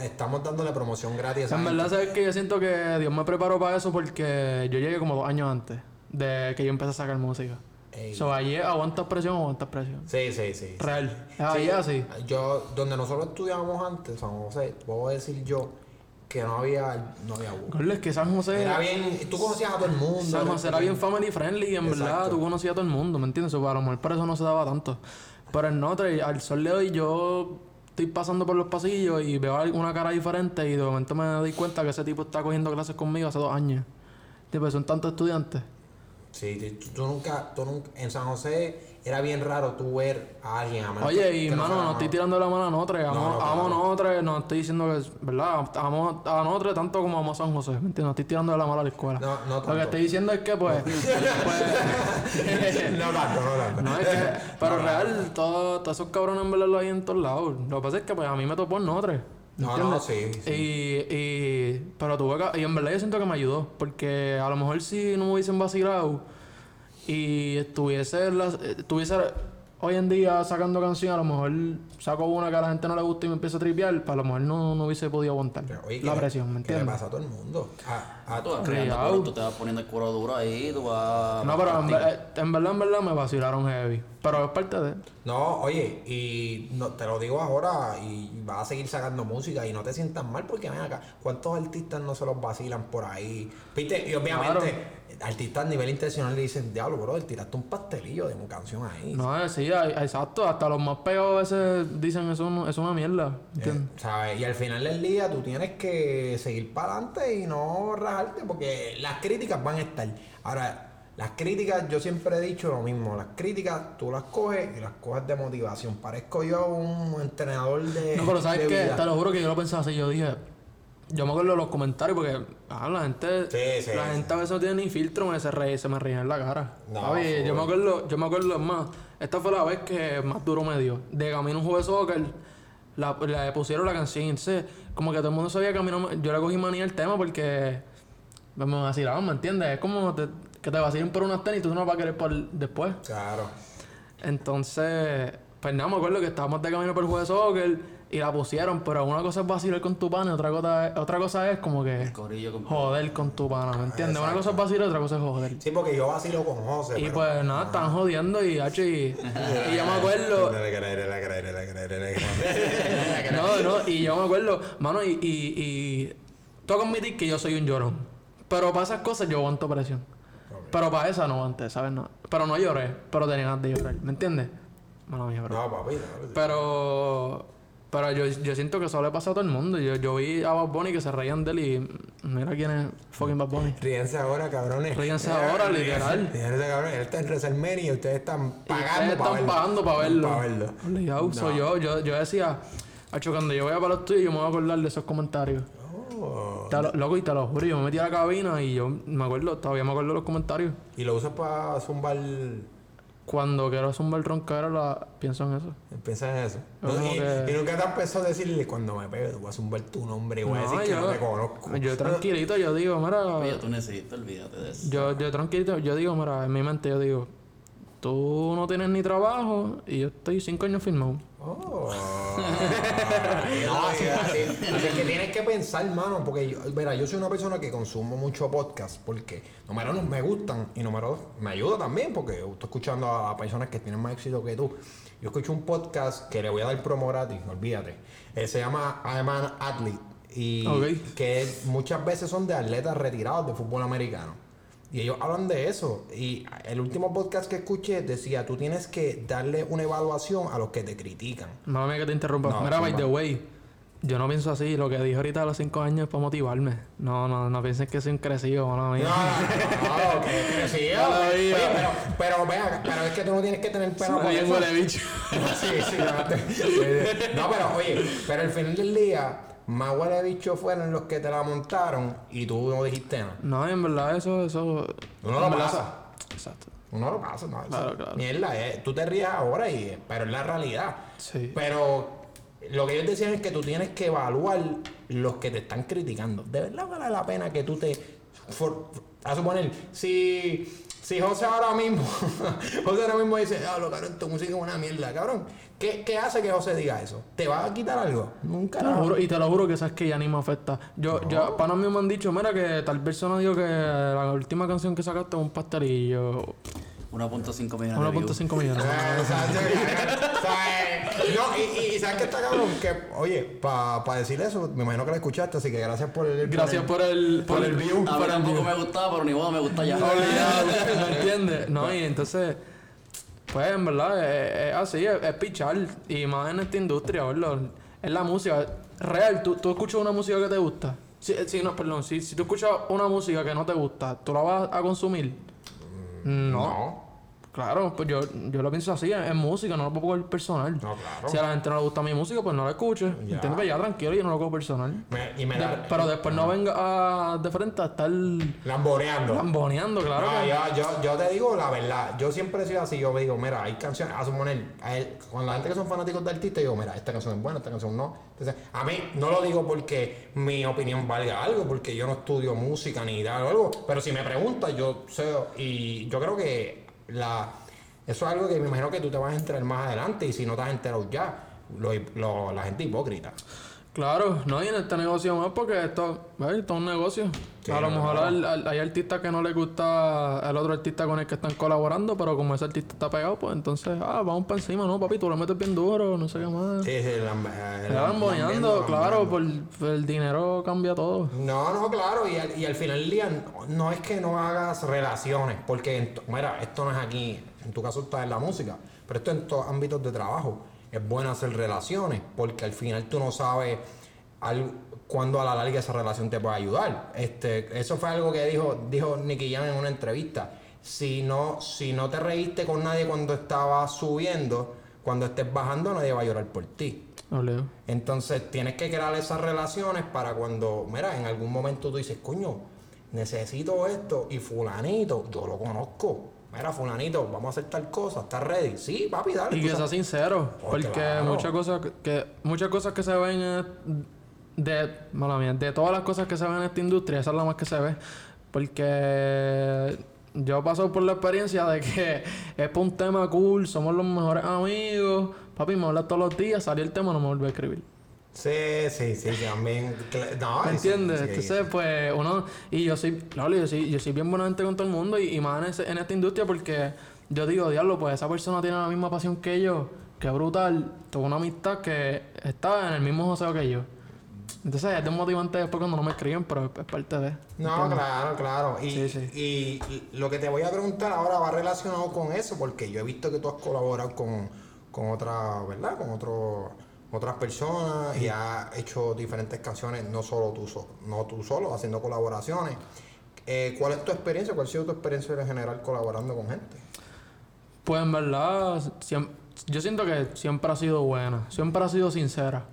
Estamos dándole promoción gratis a esa
En
gente.
verdad, sabes que yo siento que Dios me preparó para eso porque yo llegué como dos años antes de que yo empecé a sacar música.
Ey.
So, allí aguantas presión, aguantas presión.
Sí, sí, sí.
Real.
Sí,
así.
Yo, donde nosotros estudiábamos antes, San José, puedo decir yo que no había, no había.
Gordo, es que San José.
Era bien, tú conocías a todo el mundo.
San José era bien family friendly en verdad tú conocías a todo el mundo, ¿me entiendes? A lo mejor por eso no se daba tanto. Pero en Notre, al sol de hoy, yo estoy pasando por los pasillos y veo una cara diferente y de momento me doy cuenta que ese tipo está cogiendo clases conmigo hace dos años. Tipo, son tantos estudiantes.
Sí, tú, tú nunca, tú nunca, en San José era bien raro tú ver a alguien a
Oye, y
no
mano, no estoy tirando la mano a Notre, amo,
no,
amo
claro.
Notre, no estoy diciendo que verdad, amo a Notre tanto como amo a San José, ¿me entiendes? No estoy tirando la mano a la escuela.
No, no
Lo que
tanto.
estoy diciendo es que, pues, pues
no tanto, no tanto.
no es que, pero real, todo- todos esos cabrones en verdad lo hay en todos lados. Lo que pasa es que, pues, a mí me topó en Notre. ¿Me
No,
entiendes?
no, sí, sí.
Y, y, pero tuve que, y en verdad yo siento que me ayudó, porque a lo mejor si no me hubiesen vacilado y estuviese, la- estuviese hoy en día sacando canciones, a lo mejor saco una que a la gente no le gusta y me empiezo a tripear, pues a lo mejor no, no hubiese podido aguantar
Pero, oye,
la
¿qué-
presión, ¿me
¿Qué le
entiendes?
pasa a todo el mundo? A, a
Tú vas creando coro, tú te vas poniendo el cuero duro ahí, tú vas.
No, pero en, ver- en verdad, en verdad me vacilaron heavy. Pero es parte de...
No, oye, y no, te lo digo ahora, y vas a seguir sacando música y no te sientas mal porque ven acá, ¿cuántos artistas no se los vacilan por ahí? Viste, y obviamente artistas a nivel intencional le dicen, diablo, bro, tiraste un pastelillo de una canción ahí.
No, eh, sí, hay- exacto. Hasta los más pegados a veces dicen eso no- es una mierda.
Eh, ¿sabes? Y al final del día tú tienes que seguir para adelante y no rajarte porque las críticas van a estar. Ahora, las críticas, yo siempre he dicho lo mismo, las críticas tú las coges y las coges de motivación. Parezco yo un entrenador de...
No, pero ¿sabes
vida.
Te lo juro que yo lo pensaba así. Yo dije... Yo me acuerdo de los comentarios porque ah, la gente...
Sí, sí,
la
sí.
gente a veces no tiene ni filtro, me se, reí, se me reía en la cara.
No.
Yo me acuerdo... Yo me acuerdo, es más... Esta fue la vez que más duro me dio. De camino a un juego de soccer... La, le pusieron la canción. Entonces, como que todo el mundo sabía que a mí no me- Yo le cogí manía al tema porque... Me me vacilaban, ¿me entiendes? Es como te- que te vacilen por unas tenis y tú no vas a querer por después.
Claro.
Entonces, pues nada, me acuerdo que estábamos de camino por el juego de soccer y la pusieron, pero una cosa es vacilar con tu pana y otra cosa es, otra cosa es como que
con.
joder con tu pana, ¿me entiendes? Una cosa es vacilar y otra cosa es joder.
Sí, porque yo vacilo con José.
Y
pero-
pues nada, están jodiendo y, hacho, y, y yo me acuerdo, no, no, y yo me acuerdo, mano, y, y, y tengo que admitir que yo soy un llorón, pero para esas cosas yo aguanto presión. Pero para esa no aguanté, ¿sabes? No. Pero no lloré, pero tenía ganas de llorar, ¿me entiendes? Mano mía, bro.
No, papi, no.
Pero. Pero yo, yo siento que eso le pasa a todo el mundo. Yo, yo vi a Bad Bunny que se reían de él y. Mira quién es fucking Bad Bunny.
Ríense ahora, cabrones.
Ríense ahora, literal.
Ríense, cabrones. Él está en WrestleMania y ustedes están pagando
ustedes
para verlo.
pagando para verlo.
Para verlo.
So, yo, yo, yo decía, Hacho, cuando yo vaya para los tuyos, yo me voy a acordar de esos comentarios.
Oh.
Te lo- loco, y te lo juro, yo me metí a la cabina y yo me acuerdo, todavía me acuerdo de los comentarios.
Y lo usas para zumbar.
Cuando quiero zumbar roncadera, la, pienso en eso.
Piensa en eso. Y,
que-
y nunca te has pensado decirle cuando me pegue, voy a zumbar tu nombre y voy a decir que
yo,
no te conozco.
yo tranquilito, yo digo, mira.
Oye, tú necesitas, olvídate de eso.
Yo, yo tranquilito, yo digo, mira, en mi mente yo digo, tú no tienes ni trabajo y yo estoy cinco años firmado.
Oh. no, así, así, así que tienes que pensar, mano, porque yo, mira, yo soy una persona que consumo mucho podcast porque, número uno, me gustan y número dos, me ayuda también porque estoy escuchando a personas que tienen más éxito que tú. Yo escucho un podcast que le voy a dar promo gratis, olvídate. Eh, se llama I'm an Athlete y que muchas veces son de atletas retirados de fútbol americano. Y ellos hablan de eso. Y el último podcast que escuché decía, tú tienes que darle una evaluación a los que te critican.
No me que te interrumpa.
No,
Mira, by the way, yo no pienso así. Lo que dije ahorita a los 5 años es para motivarme. No, no, no piensen que soy un crecido,
No,
mía.
no, no, que crecido. Oye, pero, pero vea, pero es que tú no tienes que tener pena por eso.
bicho.
Sí, sí, no, te- no, pero oye, pero al final del día, más huele bicho fueron los que te la montaron y tú no dijiste nada.
No, en verdad eso, eso...
Uno lo pasa.
Exacto.
Uno lo pasa, no.
Claro, claro.
Mierda, eh, tú te ríes ahora, y, pero es la realidad.
Sí.
Pero lo que ellos decían es que tú tienes que evaluar los que te están criticando. De verdad vale la pena que tú te... for- a suponer, si, si José ahora mismo, José ahora mismo dice, ah, lo cabrón, tu música es una mierda, cabrón. ¿Qué, ¿Qué hace que José diga eso? ¿Te va a quitar algo? Nunca.
Te lo juro, y te lo juro que sabes que ya ni me afecta. Yo, ya, panas míos me han dicho, mira que tal persona dijo que la última canción que sacaste es un pastelillo.
1.5 millones de views.
1.5 millones.
Ah. No, y, y ¿sabes qué está cabrón? Que, oye, para decir eso, me imagino que la escuchaste, así que gracias por el...
Gracias por el,
por el view.
A mí
por
tampoco me gustaba, pero ni modo me gusta ya.
Obligado, ¿me entiendes? No, y entonces, pues en verdad es, es así, es, es pichar. Y más en esta industria, ¿verdad? Es la música. Real, ¿tú, tú escuchas una música que te gusta. Si, si, no, perdón, si, si tú escuchas una música que no te gusta, ¿tú la vas a consumir?
嗯
Claro, pues yo, yo lo pienso así, es, es música, no lo puedo coger personal.
No, claro.
Si a la gente no le gusta mi música, pues no la escuche.
Ya.
¿Entiendes? Pues ya tranquilo, yo no lo cojo personal.
Me- y me
De- pero después no venga a- de frente a estar
Lamboreando.
lamboneando, claro.
No,
que-
yo, yo, yo te digo la verdad. Yo siempre he sido así. Yo digo, mira, hay canciones. A suponer, a él- con la gente que son fanáticos de artistas, digo, mira, esta canción es buena, esta canción no. Entonces, a mí no lo digo porque mi opinión valga algo, porque yo no estudio música ni nada o algo. Pero si me preguntas, yo sé. Y yo creo que eso es algo que me imagino que tú te vas a enterar más adelante. Y si no te has enterado ya, lo- la gente hipócrita.
Claro, no, y en este negocio más porque esto, ¿ves? esto es un negocio.
Sí,
a lo mejor al- al- hay artistas que no les gusta el otro artista con el que están colaborando, pero como ese artista está pegado, pues entonces, ah, vamos para encima, ¿no, papi? Tú lo metes bien duro, no sé qué más.
Sí, sí, lam- eh,
van claro, por, por el dinero cambia todo.
No, no, claro, y al, y al final del día no, no es que no hagas relaciones, porque, mira, esto no es aquí, en tu caso está en la música, pero esto en todos ámbitos de trabajo. Es bueno hacer relaciones, porque al final tú no sabes al, cuándo a la larga esa relación te puede ayudar. Este, eso fue algo que dijo, dijo Nicky Jam en una entrevista. Si no, si no te reíste con nadie cuando estabas subiendo, cuando estés bajando nadie va a llorar por ti. Entonces tienes que crear esas relaciones para cuando, mira, en algún momento tú dices, coño, necesito esto y fulanito, yo lo conozco. Mira, fulanito, vamos a hacer tal cosa, ¿estás ready? Sí, papi, dale.
Y que sea sincero,
Oh,
porque
claro.
muchas cosas que- muchas cosas que se ven de mala mía, de todas las cosas que se ven en esta industria, esa es la más que se ve, porque yo he pasado por la experiencia de que es por un tema cool, somos los mejores amigos, papi me habla todos los días, salió el tema, no me vuelve a escribir.
Sí, sí, sí, también. No,
¿Me entiendes? Entonces, pues, uno... Y yo soy... Claro, yo soy, yo soy bien buena gente con todo el mundo y, y más en, ese- en esta industria porque yo digo, diablo, pues esa persona tiene la misma pasión que yo. Qué brutal. Tuvo una amistad que está en el mismo joseo que yo. Entonces, es desmotivante después cuando no me escriben, pero es, parte de...
No, claro, claro. Y,
Sí, sí.
y lo que te voy a preguntar ahora va relacionado con eso, porque yo he visto que tú has colaborado con, con otras, ¿verdad? Con otro, otras personas y has hecho diferentes canciones, no solo tú, so- no tú solo, haciendo colaboraciones. Eh, ¿Cuál es tu experiencia? ¿Cuál ha sido tu experiencia en general colaborando con gente?
Pues en verdad, yo siento que siempre ha sido buena, siempre ha sido sincera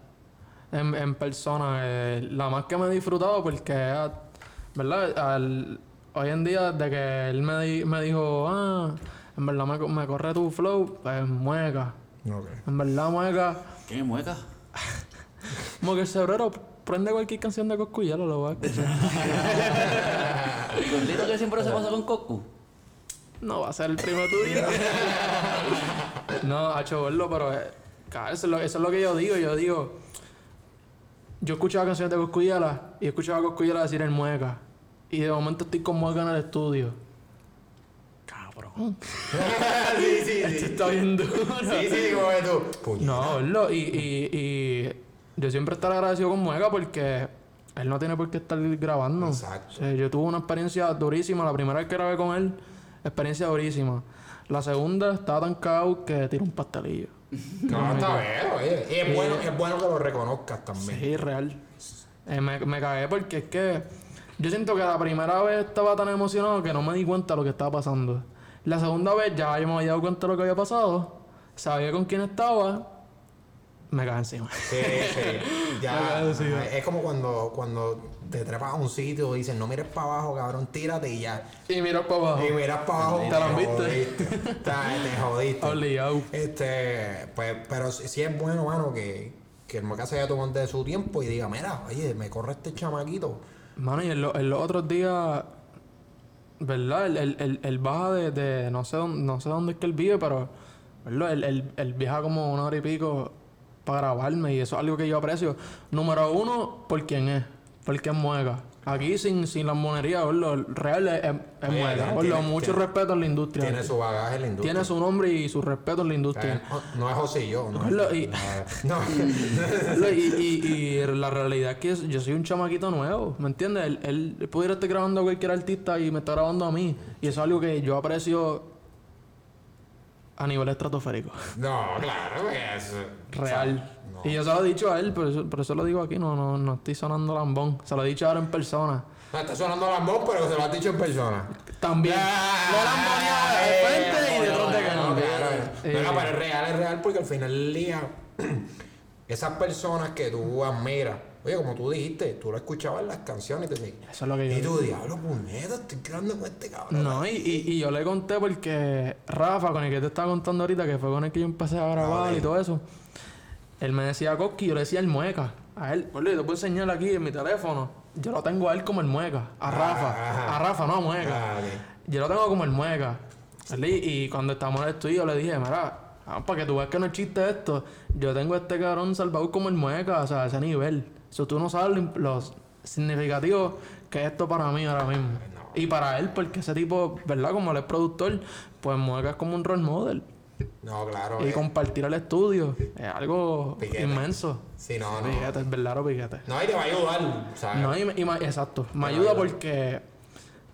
en, en persona. eh, la más que me he disfrutado porque, ¿verdad? Al- hoy en día, desde que él me, di- me dijo, ah, en verdad me, me corre tu flow, pues mueca. En verdad, mueca.
¿Quién es mueca?
Como que el cebrero prende cualquier canción de Coscuyalo, lo va a escuchar.
El gordito que siempre se pasa con Cocu.
No va a ser el primo tuyo. no, ha hecho verlo, pero eh, claro, eso, es lo, eso es lo que yo digo. Yo digo, yo escuchaba canciones de Coscuyala y escuchaba a Coscuyala decir el mueca. Y de momento estoy con mueca en el estudio. Cabrón.
sí, sí,
Esto está bien duro.
Sí, sí, como que tú. Puñeta.
No, verlo. Y, y, y yo siempre estaré agradecido con Mueca porque él no tiene por qué estar grabando.
Exacto.
O sea, yo tuve una experiencia durísima. La primera vez que grabé con él, experiencia durísima. La segunda estaba tan cao que tiró un pastelillo.
No, está bien, oye. Y es bueno, es bueno que lo reconozcas también.
Sí, real. Eh, me, me cagué porque es que yo siento que la primera vez estaba tan emocionado que no me di cuenta de lo que estaba pasando. La segunda vez ya yo me había dado cuenta de lo que había pasado, sabía con quién estaba, me cagué encima.
Sí, sí. Ya.
Ajá.
es como cuando, cuando te trepas a un sitio y dicen, no mires para abajo, cabrón, tírate y ya.
Y mira para abajo.
Y miras para abajo,
¿Te la viste?
jodiste. Te, te jodiste.
Obligado.
Este, pues, pero sí sí es bueno, mano, que, que el Moca se haya tomado de su tiempo y diga, mira, oye, me corre este chamaquito.
Mano, y en, lo- en los otros días, ¿verdad? Él, él, él- él baja de, de- no sé dónde, no sé dónde es que él vive, pero ¿verdad? Él, él- él viaja como una hora y pico para grabarme y eso es algo que yo aprecio. Número uno, por quién es, porque es muega. Aquí sin, sin las monerías, ¿verdad? Real es, es,
Oye.
Mucho
tiene-
respeto en la industria.
Tiene su bagaje en la industria.
Tiene su nombre y su respeto en la
O sea,
industria.
no, no es José y yo, ¿no?
Carlos, y-
No.
¿Verdad? y, y, y la realidad es que yo soy un chamaquito nuevo, ¿me entiendes? Él, él pudiera estar grabando a cualquier artista y me está grabando a mí. Y eso es algo que yo aprecio a nivel estratosférico.
No, claro, es.
Real.
No.
Y yo se lo he dicho a él, por eso, por eso lo digo aquí, no, no, no estoy sonando lambón. Se lo he dicho ahora en persona.
No, está sonando lambón, pero se lo has dicho en persona.
También. no lamboneaba de frente y detrás de
no,
cámara.
claro.
Eh,
No, no, pero es real, es real, porque al final del día, esas personas que tú admiras, oye, como tú dijiste, tú lo escuchabas en las canciones y te decías,
Eso es lo que yo
y tú, diablo, puñeta, estoy creando con este cabrón.
No, y, y, y yo le conté porque Rafa, con el que te estaba contando ahorita, que fue con el que yo empecé a grabar
ok.
y todo eso, él me decía Koski, yo le decía el mueca. A él, boludo, te puedo enseñar aquí en mi teléfono. Yo lo tengo a él como el mueca. A Rafa. A Rafa, no a mueca.
Ah.
Yo lo tengo como el mueca. Y, cuando estábamos en el estudio le dije, mira, ah, para que tú veas que no es chiste esto, yo tengo a este cabrón salvado como el mueca, o sea, a ese nivel. Eso tú no sabes lo, lo significativo que es esto para mí ahora mismo. Y para él, porque ese tipo, ¿verdad? Como él es productor, pues mueca es como un role model.
No, claro.
Y
eh.
compartir el estudio es algo
Piquete.
inmenso.
Sí, no, no.
Piquete, es verdadero piquete.
No, y te va a ayudar, ¿sabes?
No, y, exacto. Me ayuda. porque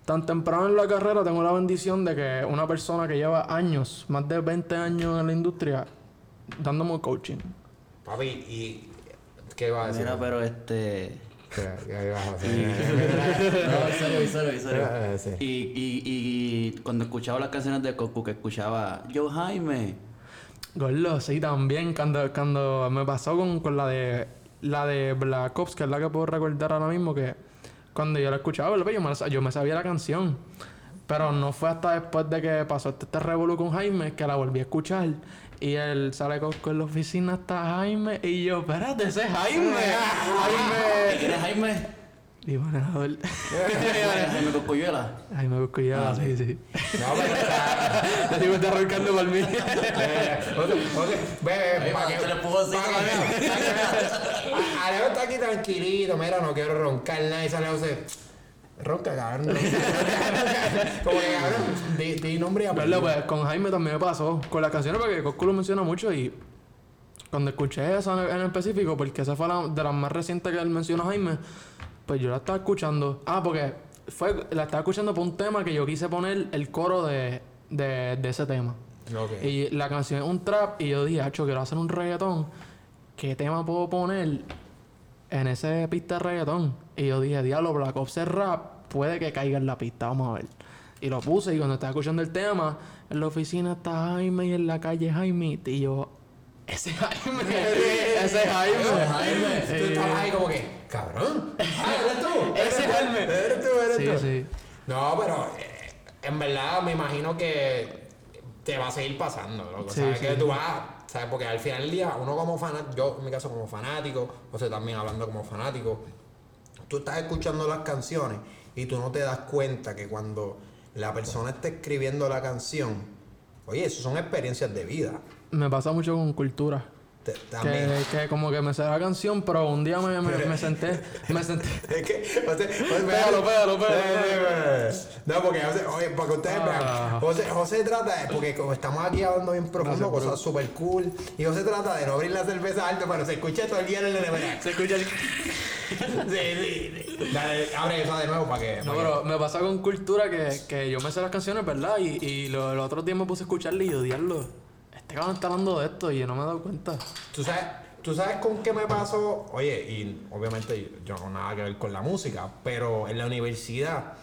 tan temprano en la carrera tengo la bendición de que una persona que lleva años, más de 20 años en la industria, dándome coaching.
Papi, ¿y qué va a decir?
Mira, pero este. Y, y, y cuando escuchaba las canciones de Coco, que escuchaba Yo Jaime.
Gordo, sí, también. Cuando, cuando me pasó con, con la de la de Black Ops, que es la que puedo recordar ahora mismo, que cuando yo la escuchaba, yo me, yo sabía la canción. Pero no fue hasta después de que pasó este, este revolú con Jaime que la volví a escuchar. Y él sale con, con la oficina está Jaime. Y yo, espérate, ese es Jaime. Jaime.
¿Quién es Jaime?
Y bueno, él-
Jaime Coscuyuela.
Jaime Buscollada,
Ah,
sí, sí.
No, pero está...
Este tipo está roncando por mí.
Eh, José, José, ve, ve,
Ahí
pa'
va,
que-. A- Alejo está aquí tranquilito, mira, no quiero roncar nada y sale José. Ronca, cabrón. Como que, cabrón, di, di nombre y
¿Verdad?
apellido.
Pues con Jaime también me pasó. Con las canciones, porque Coscu lo menciona mucho y cuando escuché esa en, en específico, porque esa fue la, de las más recientes que él mencionó Jaime, pues yo la estaba escuchando. Ah, porque fue, la estaba escuchando por un tema que yo quise poner el coro de, de, de ese tema. Y la canción es un trap y yo dije, hacho, quiero hacer un reggaetón. ¿Qué tema puedo poner en ese pista de reggaetón? Y yo dije, diablo, Black Ops es rap, puede que caiga en la pista, vamos a ver. Y lo puse y cuando estaba escuchando el tema, en la oficina está Jaime y en la calle Jaime. Y yo, ese es Jaime, ese es Jaime.
Jaime.
Tú estabas ahí como que, cabrón. Ah, eres tú.
Ese es Jaime.
Eres tú, eres
Sí,
tú.
sí.
No, pero eh, en verdad me imagino que te va a seguir pasando, loco.
Sí,
¿Sabes?
sí.
Que tú vas, ¿sabes? Porque al final del día, uno como fanático, yo en mi caso como fanático, o sea, también hablando como fanático, tú estás escuchando las canciones y tú no te das cuenta que cuando la persona está escribiendo la canción, oye, eso son experiencias de vida.
Me pasa mucho con cultura. Que, que como que me sé la canción, pero un día me, me, me senté, me senté.
Es que, José,
Pégalo, pégalo, pégalo,
No, porque José, oye, para que ustedes
Ah.
vean, José, José trata, de- porque como estamos aquí hablando bien profundo, cosas súper cool, y José trata de no abrir la cerveza alto, pero se escucha todo el día en el nevera.
Se escucha el...
sí, sí. Dale, abre eso de nuevo para que.
No,
para
pero me pasa con cultura que, que yo me sé las canciones, ¿verdad? Y, y lo- los otros días me puse a escucharle y odiarlo. Cabrón está hablando de esto y yo no me he dado cuenta.
¿Tú sabes, ¿Tú sabes con qué me pasó? Oye, y obviamente yo no nada que ver con la música, pero en la universidad,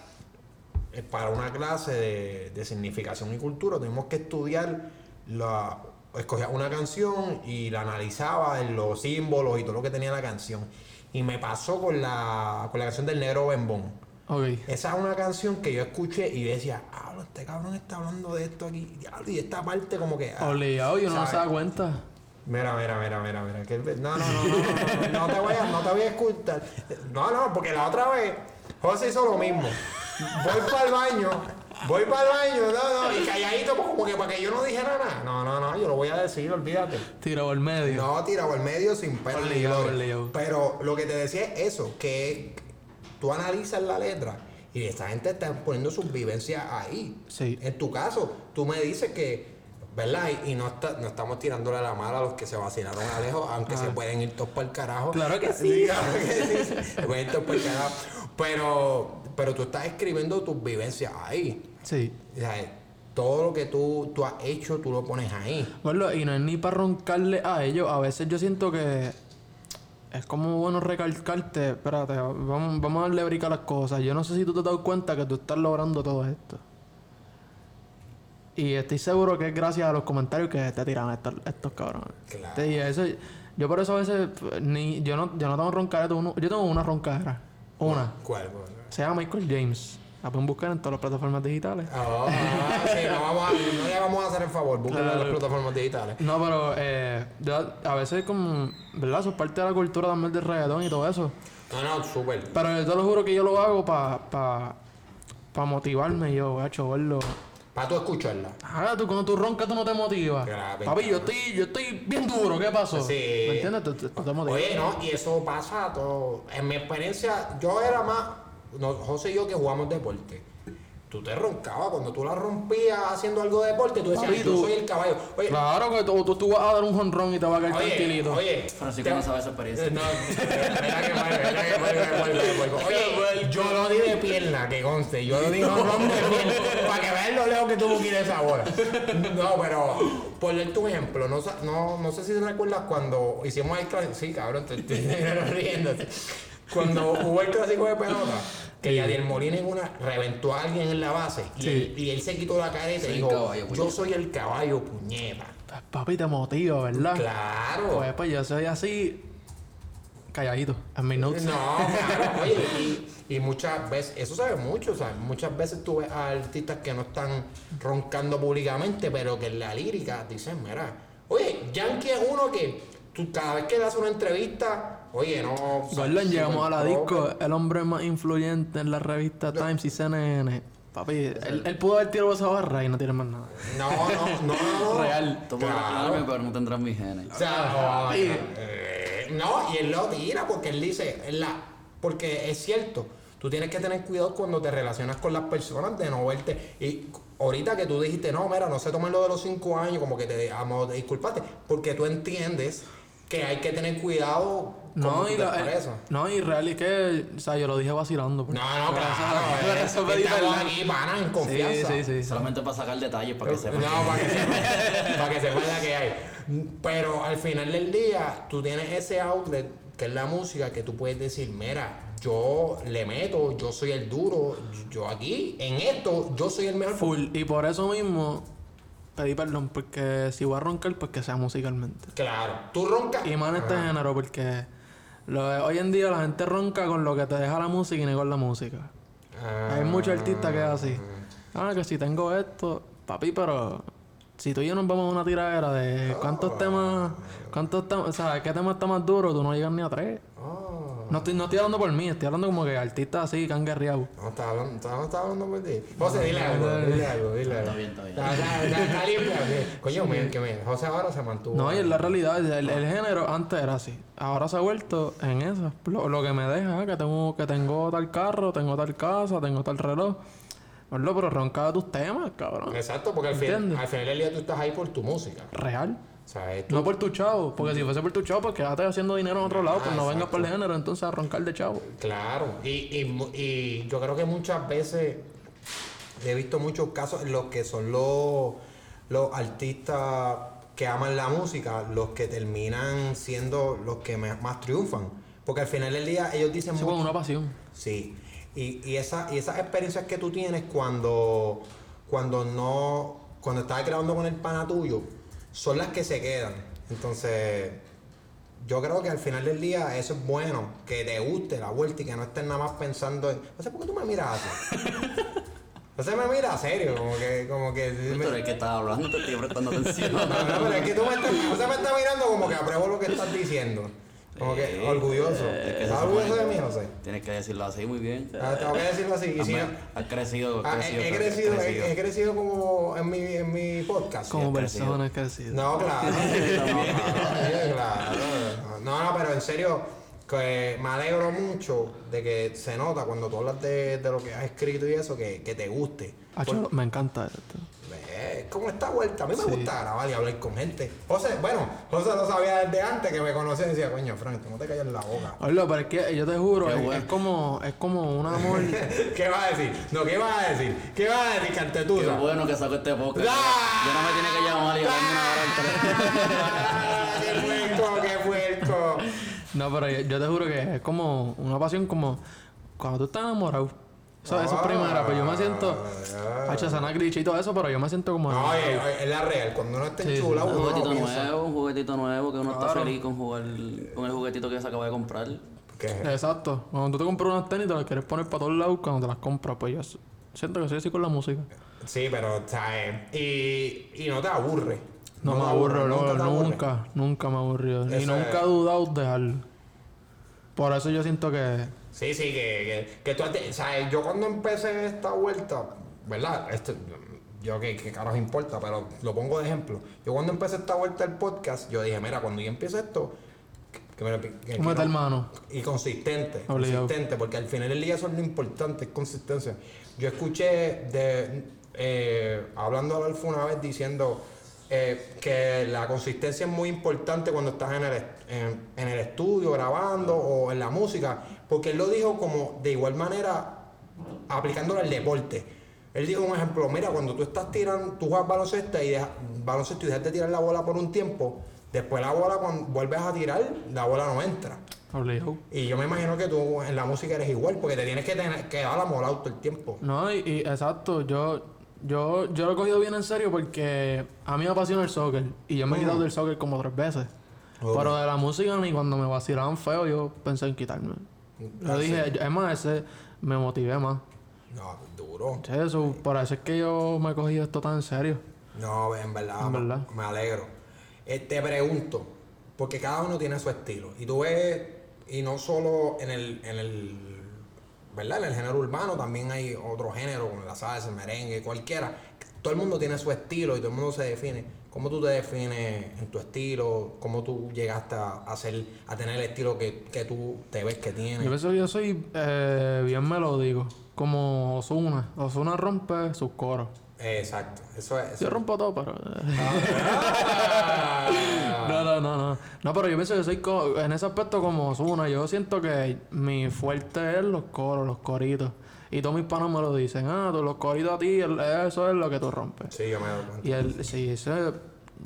eh, para una clase de, de significación y cultura, tuvimos que estudiar la. Escogía una canción y la analizaba en los símbolos y todo lo que tenía la canción. Y me pasó con la, con la canción del negro Bembón. Esa es una canción que yo escuché y yo decía, ah, este cabrón está hablando de esto aquí, y esta parte como que... ah,
Obligado, yo no
¿sabes?
se da cuenta.
Mira, mira, mira, mira, mira. que el- no, no, no, no, no, te voy a, no te voy a escuchar. No, no, porque la otra vez José hizo lo mismo. Voy para el baño, voy para el baño, no, no, y calladito pues, como que para que yo no dijera nada. No, no, no, yo lo voy a decir, olvídate.
Tiro por medio.
No, tirado al medio sin
obligado.
Pero lo que te decía es eso, que tú analizas la letra y esta gente está poniendo sus vivencias ahí.
Sí.
En tu caso, tú me dices que, ¿verdad? Y, y no, está- no estamos tirándole la mala a los que se vacilaron a lejos, aunque se pueden ir todos para el carajo.
Ah. Claro que sí.
claro que sí. Se pueden ir todos para el carajo. Pero, pero tú estás escribiendo tus vivencias ahí.
Sí.
O sea, todo lo que tú, tú has hecho, tú lo pones ahí.
Bueno, y no es ni para roncarle a ellos. A veces yo siento que es como bueno recalcarte. Espérate, vamos, vamos a darle brica a las cosas. Yo no sé si tú te has dado cuenta que tú estás logrando todo esto. Y estoy seguro que es gracias a los comentarios que te tiran estos, estos cabrones.
Claro.
Te digo, eso, yo por eso a veces ni, yo no, yo no tengo roncadera, yo tengo una roncadera. Una.
¿Cuál? cuál?
Se llama Michael James. La pueden buscar en todas las plataformas digitales.
Ah, sí, no, vamos a, no le vamos a hacer el favor, búsquenlo en las plataformas digitales.
No, pero eh, yo a veces como, ¿verdad? Eso es parte de la cultura también del reggaetón y todo eso.
No, no, súper.
Pero yo te lo juro que yo lo hago para pa, pa motivarme yo, hecho, verlo.
Para tú escucharla.
Ah, tú cuando tú roncas tú no te motivas. Papi, yo estoy, yo estoy bien duro, ¿qué pasó?
Sí.
¿Me entiendes? Tú, tú- tú te motivas.
Oye, no, y eso pasa a todo. En mi experiencia, yo era más. No, José y yo que jugamos deporte. Tú te roncabas cuando tú la rompías haciendo algo de deporte, tú decías,
Papi,
yo
tú-
soy el caballo. Oye,
Claro que tú, tú, tú vas a dar un jonrón y te va a caer
oye,
tranquilito.
oye.
Francisco
te-
no sabe esa experiencia.
No, verdad que mal, verdad que mal, verdad que mal, mal. Oye, yo lo di de pierna, que conste. Yo lo di jonrón de pierna. Para que vean lo lejos que tuvo que ir esa bola. No, pero, por darte un ejemplo, no, no, no sé si te recuerdas cuando hicimos el clásico. Sí, cabrón, te estoy riéndote. Cuando hubo el clásico de pelota, que Yadier Molina en una reventó a alguien en la base y,
Sí.
él, y él se quitó la careta y dijo:
caballo,
Yo
puñeta".
soy el caballo, puñeta.
Pues, Papi, te motiva, ¿verdad?
Claro.
Pues, pues yo soy así, calladito, en mis notes.
No, claro, oye, y, y muchas veces, eso se ve mucho, o sea, muchas veces tú ves a artistas que no están roncando públicamente, pero que en la lírica dicen, mira, oye, Yankee es uno que tú cada vez que le haces una entrevista, oye, no.
Gordon, llegamos a la disco,
proper.
el hombre más influyente en la revista Times y CNN. Papi, él, él pudo haber tirado esa barra y no tiene más nada.
No, no, no, no.
Real.
Toma
Claro.
pero no tendrán mis genes.
O sea, no, eh, no, y él lo tira porque él dice, él la, porque es cierto, tú tienes que tener cuidado cuando te relacionas con las personas de no verte. Y ahorita que tú dijiste, no, mira, no se tomen lo de los cinco años, como que te amo, te disculpaste, porque tú entiendes que hay que tener cuidado
No, y la-
expresas.
no, y real es que, o sea, yo lo dije vacilando. pues.
No, no, claro.
eso-
eh,
eso me
estamos aquí, pana, en
Sí,
confianza.
sí, sí.
Solamente para sacar detalles, para que
No,
sepan.
para que sepan, para que sepan la que hay. Pero al final del día, tú tienes ese outlet, que es la música, que tú puedes decir, mira, yo le meto, yo soy el duro, yo aquí, en esto, yo soy el mejor.
Full. Y por eso mismo pedí perdón, porque si voy a roncar, pues que sea musicalmente.
Claro, tú roncas.
Y más en este género, porque lo hoy en día la gente ronca con lo que te deja la música y no con la música.
Ah,
Hay muchos artistas que es así. Ah, que si tengo esto, papi, pero si tú y yo nos vamos a una tiradera de cuántos temas, cuántos temas, o sea, qué tema está más duro, tú no llegas ni a tres.
ah.
No estoy, no estoy hablando por mí, estoy hablando como que artistas así que han guerreado.
No, estaba hablando, estaba, estaba hablando por ti. José, dile algo, dile algo, dile algo.
Está bien, está bien.
Está, está, limpio. Coño, mira, que mira, José ahora se mantuvo.
No, y en la realidad, el, el género antes era así. Ahora se ha vuelto en eso. Lo, lo que me deja, ah, que tengo, que tengo tal carro, tengo tal casa, tengo tal reloj. Pero ronca de tus temas, cabrón.
Exacto, porque al final,
¿Entiendes?
al final del día tú estás ahí por tu música.
Real.
O sea,
No por tu chavo, porque si fuese por tu chavo, pues quédate haciendo dinero en otro lado, pues no vengas por el género entonces a roncar de chavo.
Claro, y, y, yo creo que muchas veces he visto muchos casos en los que son los, los artistas que aman la música los que terminan siendo los que más triunfan. Porque al final del día ellos dicen
Sí,
mucho-
con una pasión.
Sí, y, y, esa, y esas experiencias que tú tienes cuando, cuando no, cuando estás grabando con el pana tuyo, son las que se quedan. Entonces, yo creo que al final del día eso es bueno, que te guste la vuelta y que no estés nada más pensando en, no sé por qué tú me miras así. No sé, me mira serio, como que, como que... me-
Pero es que estás hablando, te estoy prestando atención.
no, no, pero es que tú me estás, o sea, me estás mirando como que apruebo lo que estás diciendo. Como que
Sí.
orgulloso.
Se
¿Estás orgulloso de mí, José?
Tienes que decirlo así muy bien.
Ah, tengo que decirlo así. Y si no-
Has, crecido,
Ah, he,
crecido,
he
has
crecido, he,
crecido.
he crecido como en mi, en mi podcast.
Como
has crecido.
persona crecido.
No, claro. no, claro. No, no, pero en serio, que me alegro mucho de que se nota cuando tú hablas de, de lo que has escrito y eso, que, que te guste.
Hacho, me encanta esto.
Es como esta vuelta. A mí me
Sí.
gusta grabar y hablar con gente. José, bueno, José lo sabía desde antes que me conocía y decía, coño, Frank, tú no te calles la boca.
Oye, pero es que yo te juro,
Qué
es,
bueno.
es como, es como un amor.
¿Qué vas a decir? No, ¿qué vas a decir? ¿Qué vas a decir,
Qué
Cantetusa?
bueno que saco este podcast.
¡Ah!
Yo no me tiene que llamar y darme una hora entre-
¡Qué puerco, qué puerco!
No, pero yo, yo te juro que es como una pasión como cuando tú estás enamorado. Eso, eso es primera, pero yo me siento. Hacho, sana y todo eso, pero yo me siento como.
No, oye, oye, es la real. Cuando uno está
Sí,
enchulado,
Un juguetito nuevo, un juguetito nuevo que uno está feliz con jugar con el juguetito que se acaba de comprar.
¿Qué?
Exacto. Cuando tú te compras unas tenis, te las quieres poner para todos lados cuando te las compras. Pues yo siento que soy así con la música.
Sí, pero, ¿sabes? Y, y no te aburre.
No, me aburro,
nunca
nunca,
aburre.
nunca, nunca me aburrió. Y nunca he dudado de dejarlo. Por eso yo siento que.
Sí, sí, que, que, que tú de- ¿sabes? Yo cuando empecé esta vuelta, ¿verdad? Esto, yo qué, qué carajo importa, pero lo pongo de ejemplo. Yo cuando empecé esta vuelta del podcast, yo dije, mira, cuando yo empiece esto, que, que me- que- que no-
mano.
Y consistente,
Obligado.
consistente, porque al final del día eso es lo importante, es consistencia. Yo escuché de eh, hablando a Alfa una vez diciendo eh, que la consistencia es muy importante cuando estás en el, en el estudio grabando o en la música, porque él lo dijo como de igual manera aplicándolo al deporte. Él dijo un ejemplo, mira, cuando tú estás tirando, tú juegas baloncesto y, deja- baloncesto y dejas de tirar la bola por un tiempo, después la bola cuando vuelves a tirar, la bola no entra. Y yo me imagino que tú en la música eres igual, porque te tienes que tener que dar la mola todo el tiempo.
No, y, y exacto, yo, yo, yo lo he cogido bien en serio porque a mí me apasiona el soccer. Y yo me he quitado del soccer como tres veces. Pero de la música ni cuando me vacilaban feo yo pensé en quitarme. Yo dije, es más, ese me motivé más.
No, duro.
Eso, por eso es que yo me he cogido esto tan en serio.
No, en verdad,
En
me-
verdad.
me alegro. Eh, te pregunto, porque cada uno tiene su estilo. Y tú ves, y no solo en el, en el, ¿verdad? En el género urbano, también hay otro género, como la salsa, el merengue, cualquiera. Todo el mundo tiene su estilo y todo el mundo se define. ¿Cómo tú te defines en tu estilo? ¿Cómo tú llegaste a, hacer, a tener el estilo que, que tú te ves que tienes?
Yo pienso que yo soy eh, bien melódico. Como Ozuna. Ozuna rompe sus coros.
Exacto, eso es.
Yo rompo todo, pero...
Ah.
No, no, no, no. No, pero yo pienso que soy co- en ese aspecto como Ozuna. Yo siento que mi fuerte es los coros, los coritos. Y todos mis panos me lo dicen. Ah, tú, los coritos a ti, el- eso es lo que tú rompes.
Sí, yo me doy cuenta.
Y el, sí, ese-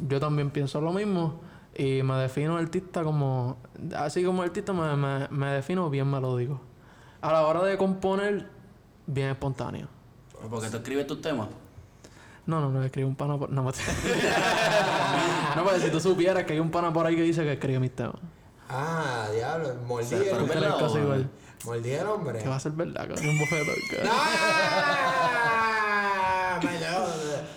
yo también pienso lo mismo. Y me defino artista como... Así como artista me, me, me defino bien melódico. A la hora de componer, bien espontáneo.
Porque tú escribes tus temas.
No, no, no, escribo un pana por... No, me- no, pues si tú supieras que hay un pana por ahí que dice que escribe mis temas.
Ah, diablo, mordí
Sí, pero
el
Tú
¿verdad
crees
o
casi
no?
el hombre.
Que va a ser verdad, que un bofetón. que-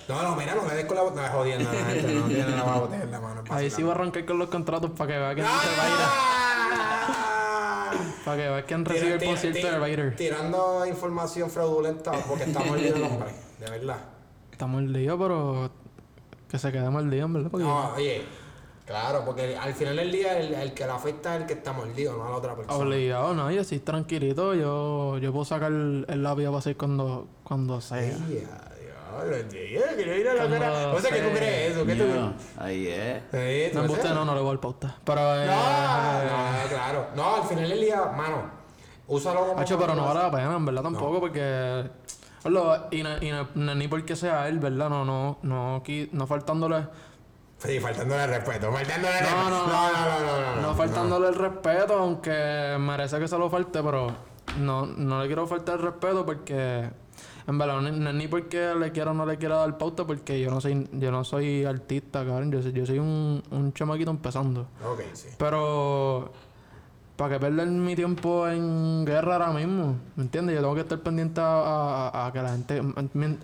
No, no, mira, no me des con la botella. No, jodiendo, la gente no tiene la botella en la mano.
Ahí sí va a arrancar con los contratos para que vea quién dice Vaira.
¡Ah!
Para que vea quién recibe el
Tira-
concierto de Vader.
Tirando información fraudulenta porque está mordido el hombre, de verdad.
Estamos mordido, pero que se quede mordido, en verdad. Porque
No, oye, claro, porque al final del día el, el que la afecta es el que está mordido, no a la otra persona.
obligado, no, y así tranquilito, yo, yo puedo sacar el, el lápiz para hacer cuando, cuando sea.
Diablo, tío, quiero ir a la
Cuando
cara. O sea, ¿qué tú crees eso? ¿Qué tú
Mío, Ahí es.
Sí, tú
No,
sabes.
no, no le voy al pauta. Pero, eh,
No, no, claro. No, al final del día, mano, úsalo como.
Hacho, pero no vale la pena, en verdad tampoco, porque. Hablo, y, no- y ni porque sea él, ¿verdad? No, no, no, qui- no faltándole.
Sí, faltándole el respeto, faltándole el
No,
respeto.
no,
no, no, no, no,
No faltándole el respeto, aunque merece que se lo falte, pero no, no le quiero faltar el respeto porque. En verdad, no, no es ni porque le quiera o no le quiera dar pauta, porque yo no soy, yo no soy artista, cabrón. Yo soy, yo soy un, un chamaquito empezando.
Ok, sí.
Pero ¿para qué perder mi tiempo en guerra ahora mismo? ¿Me entiendes? Yo tengo que estar pendiente a, a- a que la gente,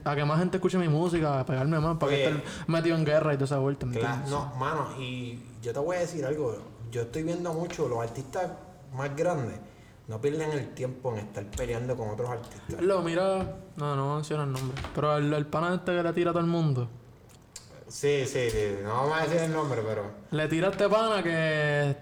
a que más gente escuche mi música, a pegarme más, para que estar metido en guerra y toda esa vuelta, ¿me
Claro,
entiendes?
no, mano, y yo te voy a decir algo. Yo estoy viendo mucho los artistas más grandes. No pierden el tiempo en estar peleando con otros artistas.
Lo mira, no, no menciona el nombre, pero el, el pana este que le tira a todo el mundo.
Sí, sí, sí. No vamos a decir el nombre, pero.
Le tira a este pana que,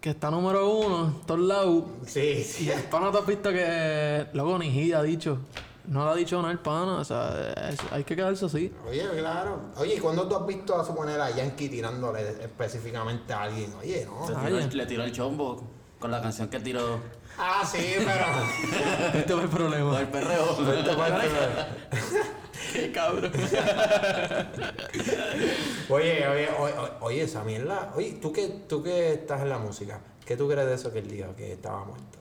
que está número uno en todos lados.
Sí,
Y
sí.
el pana te has visto que, luego ni ha dicho. No le ha dicho nada el pana, o sea, es- hay que quedarse así.
Oye, claro. Oye, ¿y cuándo tú has visto a suponer a Yankee tirándole específicamente a alguien? Oye, no.
Le tiró, el, le tiró el chombo con la canción que tiró.
Ah, sí, pero.
Este fue el problema.
El perreo.
Esta parte-
Qué cabrón.
Oye, oye, oye, oye, esa mierda. Oye, ¿tú que, tú que estás en la música, ¿qué tú crees de eso que él dijo que estaba muerto?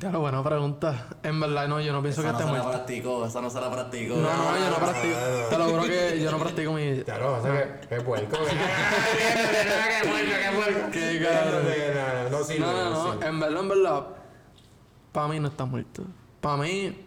Lo buena pregunta. En verdad, no, yo no pienso
Esa
que
no
esté
se la
muerto.
practicó, esa no se la practicó.
No, no, yo no practico. Te lo juro que yo no practico mi.
Claro, o sea que es puerco. ¡Qué puerco, qué puerco!
Qué cabrón.
No, no, no sirve,
No, no,
no
no. En verdad, en verdad. Para mí no está muerto. Para mí.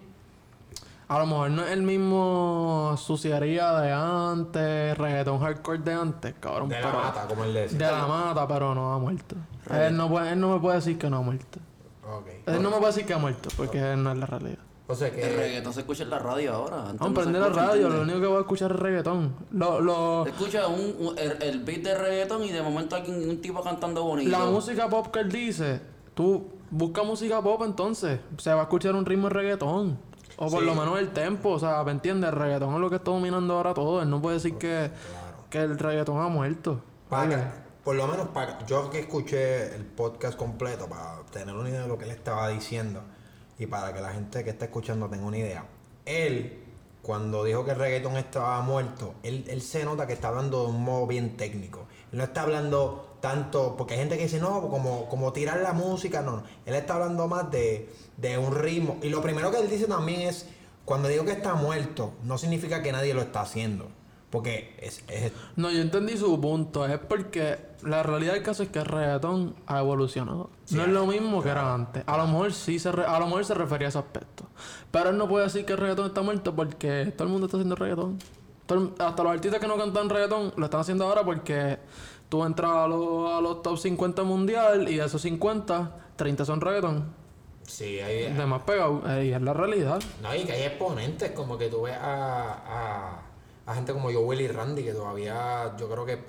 A lo mejor no es el mismo suciaría de antes, reggaetón hardcore de antes, cabrón.
De la
pero-
mata, como él
De
decía.
la mata, pero no ha muerto. Él no, puede, él no me puede decir que no ha muerto.
Ok.
Él no me puede decir que ha muerto, porque no es la realidad.
O sea
El
que.
reggaetón se escucha en la radio ahora. antes no
a
se
prender la radio, lo único que voy a escuchar es reggaetón. Lo, lo,
Escucha un, un- el, el beat de reggaetón y de momento hay un, un tipo cantando bonito.
la música pop que él dice, tú busca música pop entonces, se va a escuchar un ritmo de reggaetón. O por
Sí.
lo menos el tempo, o sea, ¿me entiendes? El reggaetón es lo que está dominando ahora todo. Él no puede decir que, que el reggaetón ha muerto.
Para, por lo menos para yo que escuché el podcast completo para tener una idea de lo que él estaba diciendo y para que la gente que está escuchando tenga una idea. Él, cuando dijo que el reggaetón estaba muerto, él, él se nota que está hablando de un modo bien técnico. Él no está hablando tanto, porque hay gente que dice, no, como, como tirar la música, no. Él está hablando más de, de un ritmo. Y lo primero que él dice también es, cuando digo que está muerto, no significa que nadie lo está haciendo. Porque es, es
No, yo entendí su punto. Es porque la realidad del caso es que el reggaetón ha evolucionado. no es lo mismo que era antes. A lo mejor sí se re- a lo mejor se refería a ese aspecto. Pero él no puede decir que el reggaetón está muerto porque todo el mundo está haciendo reggaetón. Todo hasta los artistas que no cantan reggaetón lo están haciendo ahora porque tú entras a, los- a los top 50 mundial y de esos 50, 30 son reggaetón.
Sí, hay,
De más pegado. y es la realidad.
No, y que hay exponentes, como que tú ves a, a, a gente como yo, Willy Randy, que todavía yo creo que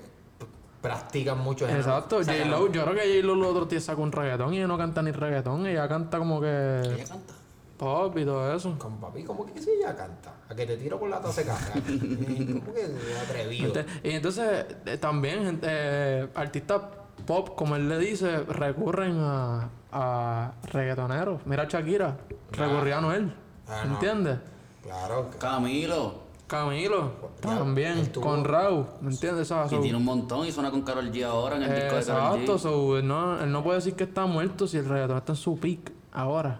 practican mucho.
Exacto.
O sea,
J-Lo, yo creo que J-Lo los otros días sacó un reggaetón y ella no canta ni reggaetón. Ella canta como que
Ella canta.
pop y todo eso.
Con papi, como que si ella canta. A que te tiro por la taza de caca. como que atrevido.
Y entonces eh, también gente, eh, artistas pop, como él le dice, recurren a, a reggaetoneros. Mira Shakira, recurría a Noel.
Ah, no.
¿Entiendes?
Claro.
Camilo.
Camilo, también, con Raúl, ¿me entiendes? O sea,
Y
so-
tiene un montón y suena con Carol G ahora en el disco de Karol
exacto,
G.
so, él no, él no puede decir que está muerto si el reggaetón está en su peak ahora.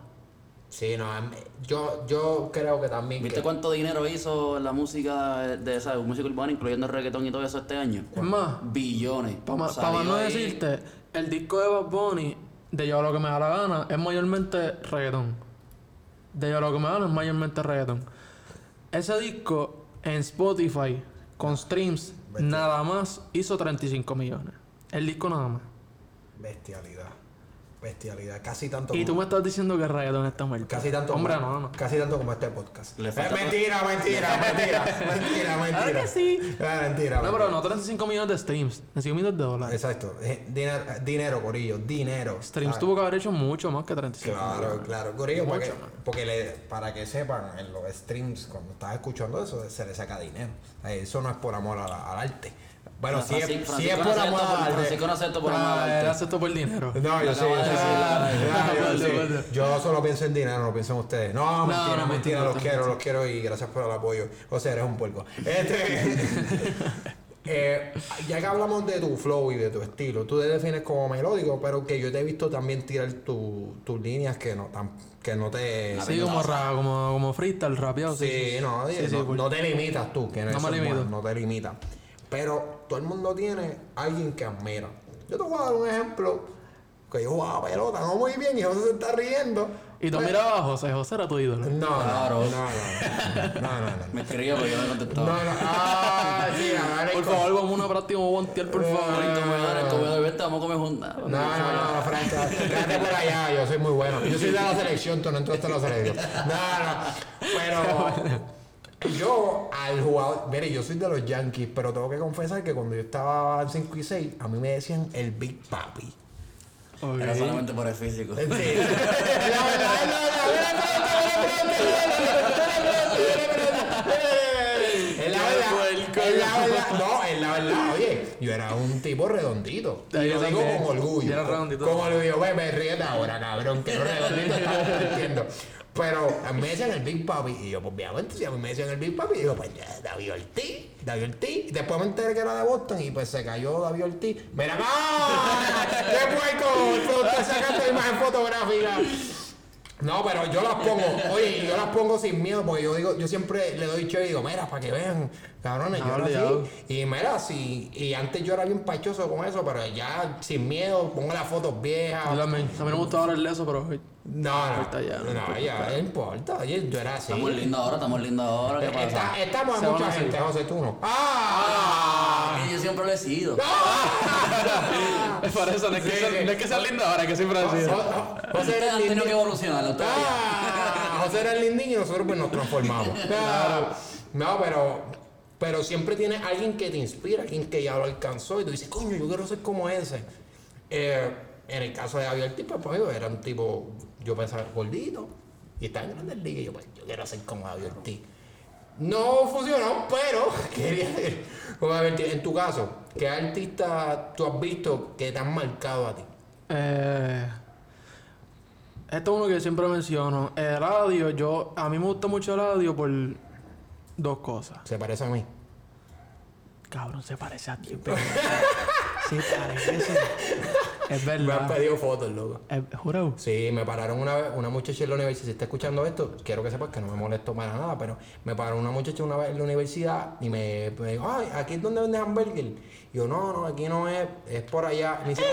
Sí, no, em, yo, yo creo que también.
¿Viste
que-
cuánto dinero hizo la música de esa música urbana, incluyendo el reggaetón y todo eso este año?
Es más,
Billones.
Para
Salió
no
ahí-
decirte, el disco de Bad Bunny, de Yo lo que me da la gana, es mayormente reggaetón. De Yo lo que me da la gana es mayormente reggaetón. Ese disco en Spotify, con streams, nada más hizo 35 millones. El disco nada más.
Bestialidad. Bestialidad. Casi tanto
Y tú me estás diciendo que el reggaetón está muerto.
casi tanto
Hombre,
como,
no, no.
Casi tanto como este podcast.
Le
Eh, mentira, mentira, mentira, mentira, mentira.
Claro que sí.
Eh, mentira.
No,
mentira.
pero no 35 millones de streams, 35 millones de dólares.
Exacto. Eh, Dinero, dinero, Corillo, dinero.
Streams
Ah,
tuvo que haber hecho mucho más que 35
Claro,
millones.
claro, Corillo,
Mucho más.
porque le, para que sepan, en los streams, cuando estás escuchando eso, se le saca dinero. Eh, Eso no es por amor a la- al arte. Bueno, si es, si es por
no
amor al.
Francisco no acepta por amor al arte.
él hace esto por dinero.
No, yo sí, yo Ah, yo solo pienso en dinero, no pienso en ustedes. No, mentira,
no,
mentira,
no,
los
no,
quiero,
no.
los quiero y gracias por el apoyo. O sea, eres un puerco. Este, eh, ya que hablamos de tu flow y de tu estilo, tú te defines como melódico, pero que yo te he visto también tirar tu- tus líneas que no, tan, que no te...
Sí, como, ra- como, como freestyle, rapeado.
Sí,
Sí, sí.
no,
Sí, sí,
no, no te limitas tú, que
No me
es
limito.
bueno, no te limitas. Pero todo el mundo tiene alguien que admira. Yo te voy a dar un ejemplo que yo jugaba pelota, no muy bien, y José se está riendo.
Y tú
Pues-
mirabas a José, José era tu ídolo.
No,
Claro.
no, no, no, no, no, no.
Me escribía pero yo no
No,
contestaba.
no, ah, sí, a
Por favor, vamos a una práctica, vamos a voltear, por favor.
El comedor, el comedor, vete, vamos a comer juntas.
No, no, no, Frank, quédate por allá, yo soy muy bueno. Yo soy de la selección, tú no entraste en la selección. No, no, pero yo al jugador, mire, yo soy de los Yankees, pero tengo que confesar que cuando yo estaba en 5 y 6, a mí me decían el Big Papi.
Ok.
Era solamente por el físico.
Sí. La verdad, no, Es la verdad, es la verdad, no, es la verdad, oye, yo era un tipo redondito. Y
yo
digo con orgullo.
Yo era redondito.
Con orgullo, ve, me ríete ahora, cabrón, que redondito estaba entiendo. Pero me decían el Big Papi, y yo, pues obviamente, si a me decían el Big Papi, digo, pues David Ortiz, David Ortiz. Y después me enteré que era de Boston, y pues se cayó David Ortiz. Mira, ¡ah! ¡Qué puerco! Estás sacando imagen fotográfica. No, pero yo las pongo, oye, y yo las pongo sin miedo, porque yo digo, yo siempre le doy show y digo, mira, para que vean, cabrones, yo
Ah,
era así. Y mira, sí, y antes yo era bien pachoso con eso, pero ya sin miedo, pongo las fotos viejas.
Yo también. A mí no me gustaba hablar de eso, pero
No, no,
importa ya, no
no, ya, no importa, oye, yo era así.
Estamos lindos ahora, estamos lindos ahora. ¿Qué pasa?
Está- estamos en mucha gente, José, tú no. ¡Ah!
Y yo siempre lo he sido.
es para eso, no es que,
Sí,
sea,
sí.
no es que sea lindo ahora, que siempre ha
Jo-
sido.
Jo- Jo- José
Ustedes
era
han
el
tenido que
lindín.
evolucionar.
Ah, José era el lindín y nosotros pues nos transformamos. Ah, No, pero, pero siempre tienes alguien que te inspira, alguien que ya lo alcanzó y tú dices, coño, yo quiero ser como ese. Eh, en el caso de Javier Ortiz, pues, era un tipo, yo pensaba, gordito, y estaba en Grandes Ligas y yo, pues, yo quiero ser como Javier. No funcionó, pero quería ser como. En tu caso, ¿qué artista tú has visto que te han marcado a ti?
Eh, esto es uno que siempre menciono. El audio, yo, a mí me gusta mucho el audio por dos cosas.
¿Se parece a mí?
Cabrón, se parece a ti, pero. sí, parece. Es
Me han
verdad.
pedido fotos, loco.
Es, juro.
Sí, me pararon una vez, una muchacha en la universidad, si está escuchando esto, quiero que sepas que no me molesto para nada, pero me paró una muchacha una vez en la universidad y me, me dijo, ay, aquí es donde venden hamburger. Y yo, no, no, aquí no es, es por allá. Me, dice,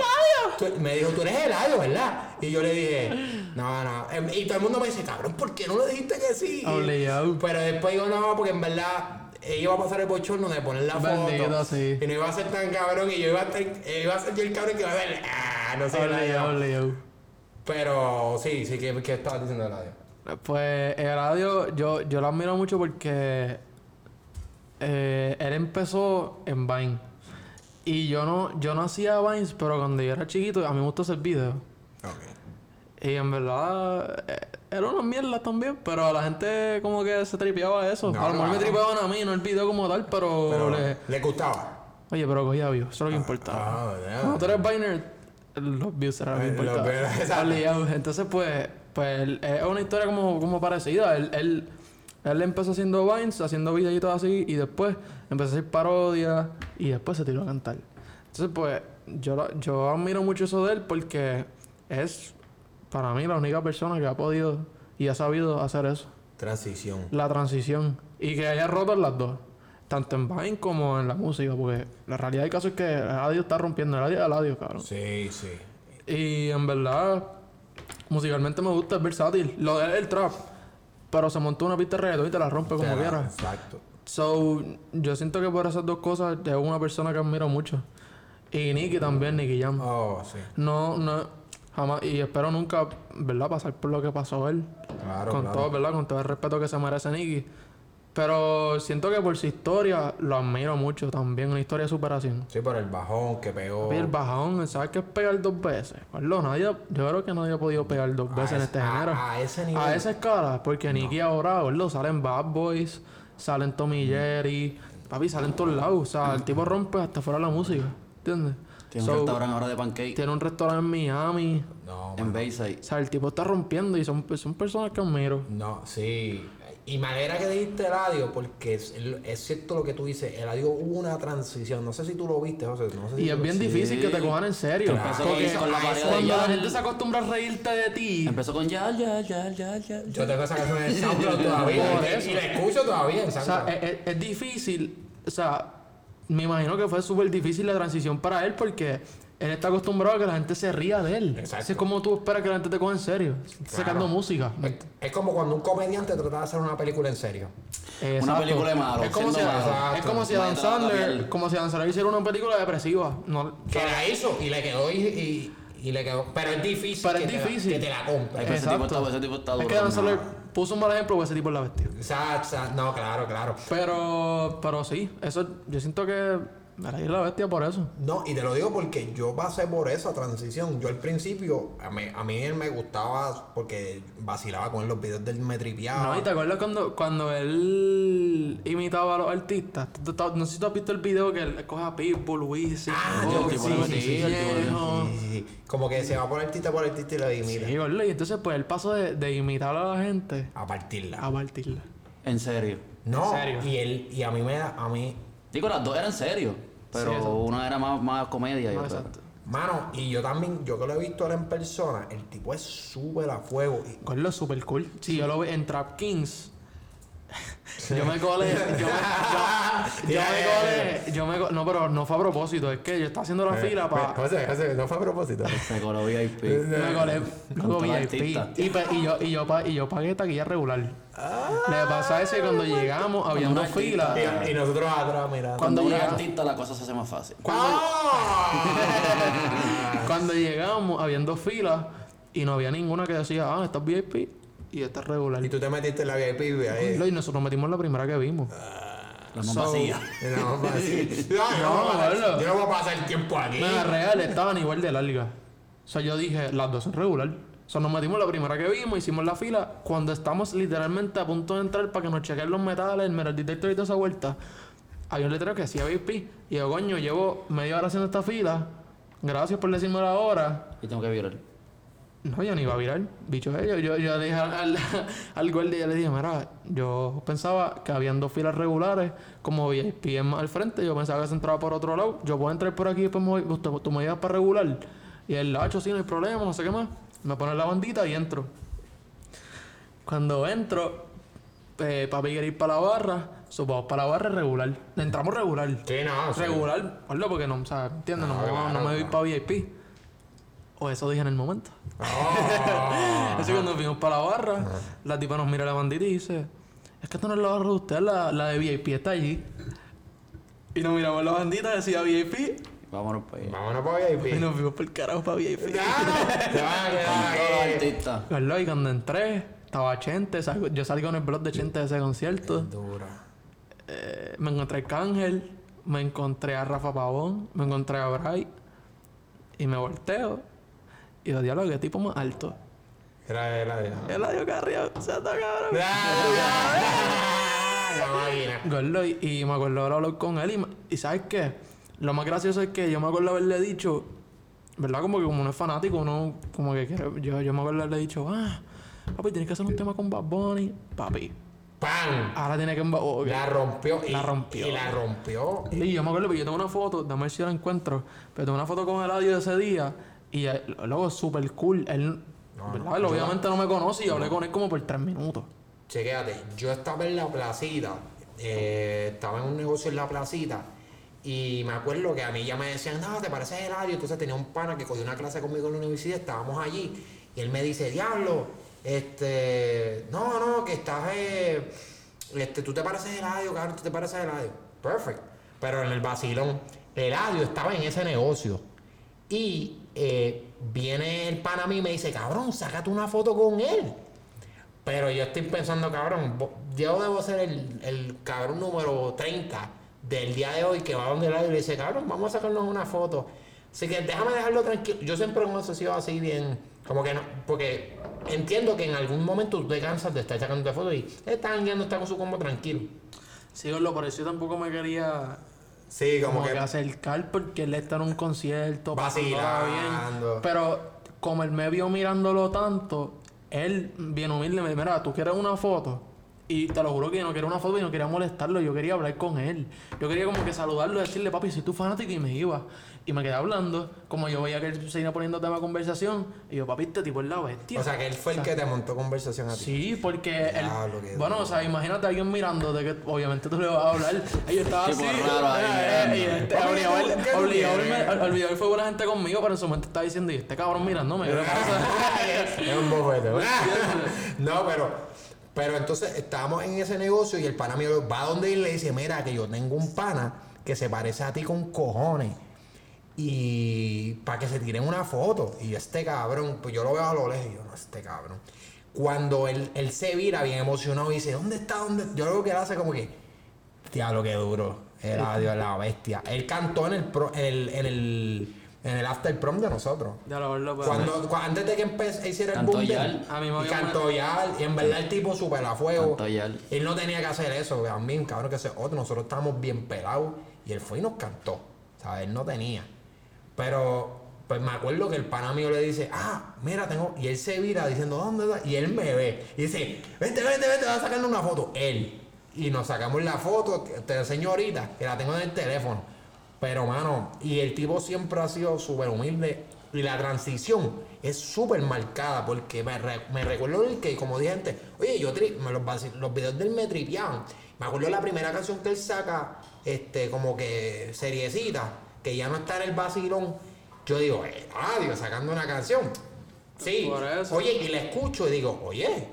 "Tú-" me dijo, tú eres Eladio, ¿verdad? Y yo le dije, no, no. Em, Y todo el mundo me dice, cabrón, ¿por qué no le dijiste que sí?
Obligado.
Pero después digo, no, porque en verdad iba a pasar el bochorno de poner la
Bendito,
foto.
sí.
Y no iba a ser tan cabrón y yo iba a, ser, iba a ser yo el cabrón que iba a ver, ah, no sé, Eladio". Pero sí, sí, ¿qué, qué estabas diciendo de radio?
Pues el radio, yo, yo lo admiro mucho porque eh, él empezó en Vine. Y yo no, yo no hacía Vines, pero cuando yo era chiquito, a mí me gustó hacer videos. Y en verdad, eh, era una mierda también, pero a la gente como que se tripeaba eso.
No,
a lo mejor me tripeaban a mí, no el video como tal, pero,
Pero
le-
le gustaba.
Oye, pero cogía views, eso es lo que importaba.
Ah, ya.
Cuando tú eres Viner, los views eran lo que
Eh,
importaba. Entonces, pues, pues él- es una historia como, como parecida. Él, él, él empezó haciendo Vines, haciendo videitos así, y después empezó a hacer parodias, y después se tiró a cantar. Entonces, pues, yo, yo admiro mucho eso de él porque es, para mí, la única persona que ha podido y ha sabido hacer eso.
Transición.
La transición. Y que haya roto en las dos. Tanto en Vine como en la música. Porque la realidad del caso es que el audio está rompiendo. El audio es el audio, cabrón.
Sí, sí.
Y en verdad, musicalmente me gusta, es versátil. Lo de el trap. Pero se montó una pista de reggaetón y te la rompe como quiera.
Exacto.
So, yo siento que por esas dos cosas es una persona que admiro mucho. Y Nicky también, Nicky Jam.
Oh, sí.
No, no. Jamás, y espero nunca, ¿verdad? Pasar por lo que pasó él.
Claro,
con
claro.
todo, ¿verdad? Con todo el respeto que se merece Nicky. Pero siento que por su historia lo admiro mucho también, una historia de superación.
Sí, por el bajón que pegó.
El bajón, ¿sabes qué es pegar dos veces? Perdón, nadie, yo creo que nadie ha podido pegar dos veces en este género.
a ese nivel.
A esa escala, porque Nicky ahora, gordo, salen Bad Boys, salen Tommy Jerry, papi, salen todos lados. O sea, el tipo rompe hasta fuera la música, ¿entiendes?
Tiene
So,
un restaurante ahora de pancake
Tiene un restaurante en Miami.
No,
en Bayside.
O sea, el tipo está rompiendo y son, son personas que admiro.
No, sí. Y me alegra que dijiste Eladio, porque es, es cierto lo que tú dices. Eladio hubo una transición. No sé si tú lo viste, José. No sé si
Y es
lo-
bien
sí.
difícil que te cojan en serio.
Claro.
Empezó
Porque
con la
cuando la gente se acostumbra a reírte de ti,
Empezó con ya, ya, ya, ya, ya.
Yo tengo esa canción en el SoundCloud todavía. Y- y la escucho todavía en
o sea, es- es difícil. O sea, me imagino que fue súper difícil la transición para él porque él está acostumbrado a que la gente se ría de él.
Exacto.
Así es como tú esperas que la gente te coja en serio. Sacando música.
Es, es como cuando un comediante trata de hacer una película en serio.
Exacto.
película de malo,
Es como si,
malo.
es como si Adam
Maestro de la
Sandler,
piel.
como si Adam Sandler hiciera una película depresiva. No,
Que la hizo y le quedó y, y, y le quedó. Pero es difícil.
Pero es
que te la-
difícil.
que te la compre.
Ese tipo está- ese tipo está
es
duro
que Adam
también.
Sandler puso un mal ejemplo porque ese tipo es la bestia.
O sea, o sea, no, claro, claro.
Pero, pero sí, eso yo siento que me la la bestia por eso.
No, y te lo digo porque yo pasé por esa transición. Yo al principio, a mí, a mí él me gustaba porque vacilaba con él los videos del me tripeaba.
No, y te acuerdas cuando, cuando él imitaba a los artistas. No sé si tú has visto el video que él coge a Pitbull, Wisin,
Ah, yo-
que sí,
el.
Como que se va por artista por artista y lo imita.
Sí, y entonces pues él pasó de, de imitar a la gente
A partirla.
a partirla.
En serio.
No,
¿En serio?
y él, y a mí me da, a mí,
Digo, las dos eran serios. Pero
Sí,
una era más, más comedia.
No, exacto.
mano, y yo también, yo que lo he visto a él en persona, el tipo es súper a fuego. Y,
Gordo es super cool. Si yo lo veo en Trap Kings. Yo me colé, yo me, yo, yo me colé, yo me co- no, pero no fue a propósito, es que yo estaba haciendo la
Eh,
fila para,
José, José, no fue a propósito.
Se coló VIP.
Me colé
todo
VIP. Y, pa- y yo, y, yo, pa- y yo pagué taquilla regular. Le pasa eso que cuando llegamos, había
un
dos
artista.
filas.
Y, y nosotros atrás mirando.
Cuando
Cuando uno es
llega-
artista, la cosa se hace más fácil.
¡Ah!
Cuando llegamos, habían dos filas y no había ninguna que decía, ah, esta es VIP y esta es regular.
y tú te metiste en la VIP y ahí.
Y nosotros metimos la primera que vimos.
La más
So-
vacía.
No, no, así. No, yo no, voy a pasar-
gordo.
yo no voy a pasar el tiempo aquí.
Nada, real, estaban igual de largas. O sea, yo dije, las dos son regular. O sea, nos metimos la primera que vimos, hicimos la fila. Cuando estamos literalmente a punto de entrar para que nos chequen los metales, el metal detector y toda esa vuelta, había un letrero que decía VIP. Y yo, coño, llevo media hora haciendo esta fila. Gracias por decirme la hora.
Y tengo que virar.
No, yo ni iba a virar. Bicho, yo, yo, yo dije al, al, guardia, yo le dije, mira, yo pensaba que habían dos filas regulares, como VIP más al frente, yo pensaba que se entraba por otro lado, yo puedo entrar por aquí y después me voy, usted- tú me llevas para regular. Y el hacho, sí, no hay problema, no sé qué más. Me pone la bandita y entro. Cuando entro, eh, papi quiere ir para la barra, so, vamos para la barra regular. Entramos regular.
Sí, no.
Regular, porque no, o sea, ¿entiendes? No,
No,
no,
claro,
no me voy
claro.
para VIP. O eso dije en el momento.
Oh.
Así que cuando fuimos para la barra, la tipa nos mira la bandita y dice, es que esto no es la barra de usted, la, la de VIP está allí. Y nos miramos la bandita, decía VIP,
Vámonos para allá.
Vámonos para
y
VIP.
nos fuimos por el carajo para VIP.
Ya, te van a quedar
Todos los
ahí.
artistas.
¿Verdad? Y cuando entré, estaba Chente, salgo- yo salí con el blog de Chente de ese concierto.
Dura.
Eh, me encontré a Cángel, me encontré a Rafa Pavón, me encontré a Bray. Y me volteo. Y yo, diablo, qué tipo más alto.
Era, era, era.
El adiós carrió, se está cabrón.
La máquina.
Gordo, y, y me acuerdo ahora hablar con él y, y ¿sabes qué? Lo más gracioso es que yo me acuerdo haberle dicho, ¿verdad? Como que como uno es fanático, uno como que quiere, yo, yo me acuerdo haberle dicho, ah, papi, tienes que hacer un tema con Bad Bunny. Papi,
¡Pam!
ahora tiene que... ok.
La rompió. y-
La rompió.
Y la rompió.
Y yo me acuerdo que yo tengo una foto, dame ver si la encuentro, pero tengo una foto con el audio de ese día y luego súper cool. Él,
No,
¿verdad?
no,
Él
yo-
obviamente no me conoce y hablé con él como por tres minutos.
Chequéate, yo estaba en la placita, eh, estaba en un negocio en la placita y me acuerdo que a mí ya me decían, no, te pareces Eladio. Entonces tenía un pana que cogió una clase conmigo en la universidad, estábamos allí y él me dice, diablo, este, no, no, que estás, eh, este, tú te pareces Eladio, cabrón, tú te pareces Eladio. Perfect. Pero en el vacilón, Eladio estaba en ese negocio y eh, viene el pana a mí y me dice, cabrón, sácate una foto con él. Pero yo estoy pensando, cabrón, yo debo ser el, el cabrón número 30 del día de hoy que va donde la y le dice, cabrón, vamos a sacarnos una foto. Así que déjame dejarlo tranquilo. Yo siempre eso he sido así bien, como que no, porque entiendo que en algún momento tú te cansas de estar sacando fotos y está guiando, está con su combo tranquilo.
Sí, lo por tampoco me quería
Sí,
como que acercar porque él está en un concierto
Vacilando.
bien. Pero como él me vio mirándolo tanto, él, bien humilde, me dijo, mira, ¿tú quieres una foto? Y te lo juro que yo no quería una foto y no quería molestarlo, yo quería hablar con él. Yo quería como que saludarlo, decirle, papi, soy tu fanático y me iba. Y me quedé hablando, como yo veía que él se iba poniendo tema de conversación, y yo, papi, este tipo es la bestia.
O sea, que él fue el que te montó conversación a ti.
Sí, porque él, bueno, o sea, imagínate a alguien mirando de que obviamente tú le vas a hablar. Y yo estaba así. obligado, obligado fue buena gente conmigo, pero en su momento estaba diciendo, y este cabrón mirándome, ¿qué le pasa?
Es un bofete. no, pero. Pero entonces estábamos en ese negocio y el pana mío va donde él le dice, mira, que yo tengo un pana que se parece a ti con cojones. Y para que se tiren una foto. Y este cabrón, pues yo lo veo a lo lejos y yo, no, este cabrón. Cuando él, él se vira bien emocionado y dice, ¿dónde está? ¿Dónde? Yo creo que él hace como que, diablo, qué duro. Era Dios, la bestia. Él cantó en el, pro- en el, en el, en el after prom de nosotros.
Ya lo verlo, pues.
Cuando, cu- antes de que empecé, hiciera el
Cantó
boom
Yal.
A mí me
y cantó Yal, y en verdad el tipo super a fuego.
Cantó Yal.
Él no tenía que hacer eso, también, cabrón, que ese otro. Nosotros estábamos bien pelados y él fue y nos cantó. ¿Sabes? Él no tenía. Pero, pues me acuerdo que el pana mío le dice, ah, mira, tengo. Y él se vira diciendo, ¿dónde está? Y él me ve. Y dice, vente, vente, vente, va a sacarle una foto. Él. Y nos sacamos la foto, te enseño ahorita, que la tengo en el teléfono. Pero, mano, y el tipo siempre ha sido súper humilde. Y la transición es súper marcada porque me, re- me recuerdo el que, como dije antes, oye, yo tri- los, los videos del me tripeaban. Me acuerdo la primera canción que él saca, este, como que seriecita, que ya no está en el vacilón. Yo digo, eh, radio, sacando una canción. Sí. Oye, y la escucho y digo, oye,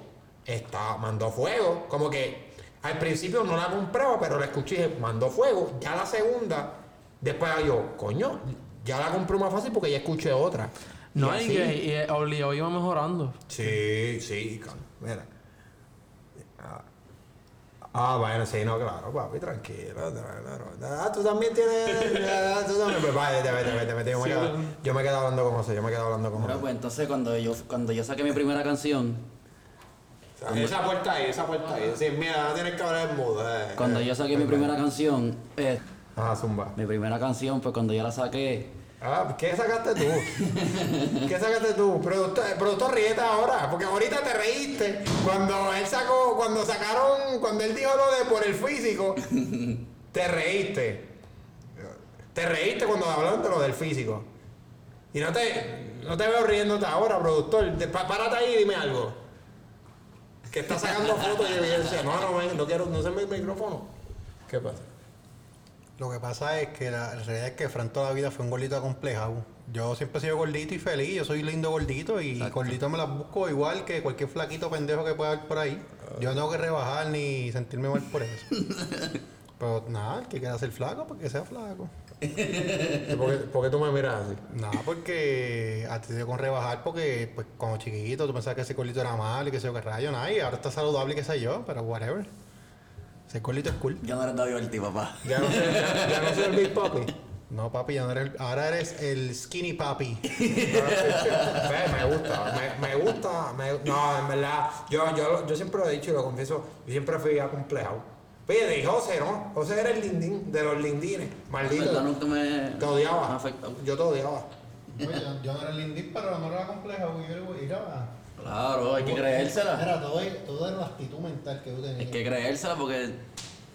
está, mandó fuego. Como que al principio no la compraba, pero la escuché y dije, mandó fuego. Ya la segunda, después yo, coño, ya la compré más fácil porque ya escuché otra.
No,
y
y
así.
que y, eh, obligado iba mejorando.
Sí, sí, mira. Ah, Ah, bueno, sí, no, claro, papi, tranquilo. tranquilo. Ah, tú también tienes. ah, tú también. Pues vete, vete, vete, vete. Yo, me quedo,
bueno.
yo me quedo hablando con José, yo me quedo hablando con José.
pues entonces cuando yo, cuando yo saqué mi primera canción,
Esa puerta ahí, esa puerta ahí. Sí, mira, no tienes que hablar en mudo. Eh.
cuando yo saqué mi primera canción, eh,
Ajá, zumba.
mi primera canción, pues cuando yo la saqué,
Ah, ¿qué sacaste tú? ¿Qué sacaste tú? Productor, productor ríete ahora, porque ahorita te reíste cuando él sacó, cuando sacaron, cuando él dijo lo de por el físico, te reíste. Te reíste cuando hablaron de lo del físico. Y no te, no te veo riéndote ahora, productor. Párate ahí y dime algo. Que está sacando fotos y evidencia. No, no, no quiero, no se me el micrófono. ¿Qué pasa?
Lo que pasa es que la, la realidad es que Fran toda la vida fue un gordito acomplejado. Yo siempre he sido gordito y feliz, yo soy lindo gordito y
Exacto.
gordito me las busco igual que cualquier flaquito pendejo que pueda haber por ahí. Yo no tengo que rebajar ni sentirme mal por eso. Pero nada, el que quiera ser flaco, pues que sea flaco.
¿Por qué, por qué tú me miras así?
Nada, porque a ti te dio con rebajar porque pues cuando chiquito tú pensabas que ese gordito era malo y que sé yo qué rayo, nada, y ahora está saludable y qué sé yo, pero whatever. Ese es cool.
ya no eres David Ortiz, papá.
Ya no soy, ya, ya no soy el Big Papi.
No, papi, ya no eres, ahora eres el skinny papi.
Me gusta, me, me gusta, me- no, en verdad, yo, yo, yo siempre lo he dicho y lo confieso, yo siempre fui acomplejado. Oye, de José, ¿no? José era el lindín, de los lindines,
¿Verdad?
maldito.
Nunca me,
Te odiaba.
me.
Yo te odiaba.
Oye, yo, no era el lindín, pero no era complejo, porque yo era...
Claro, hay que creérsela.
Era todo, todo era la actitud mental que tú tenías.
Hay que creérsela porque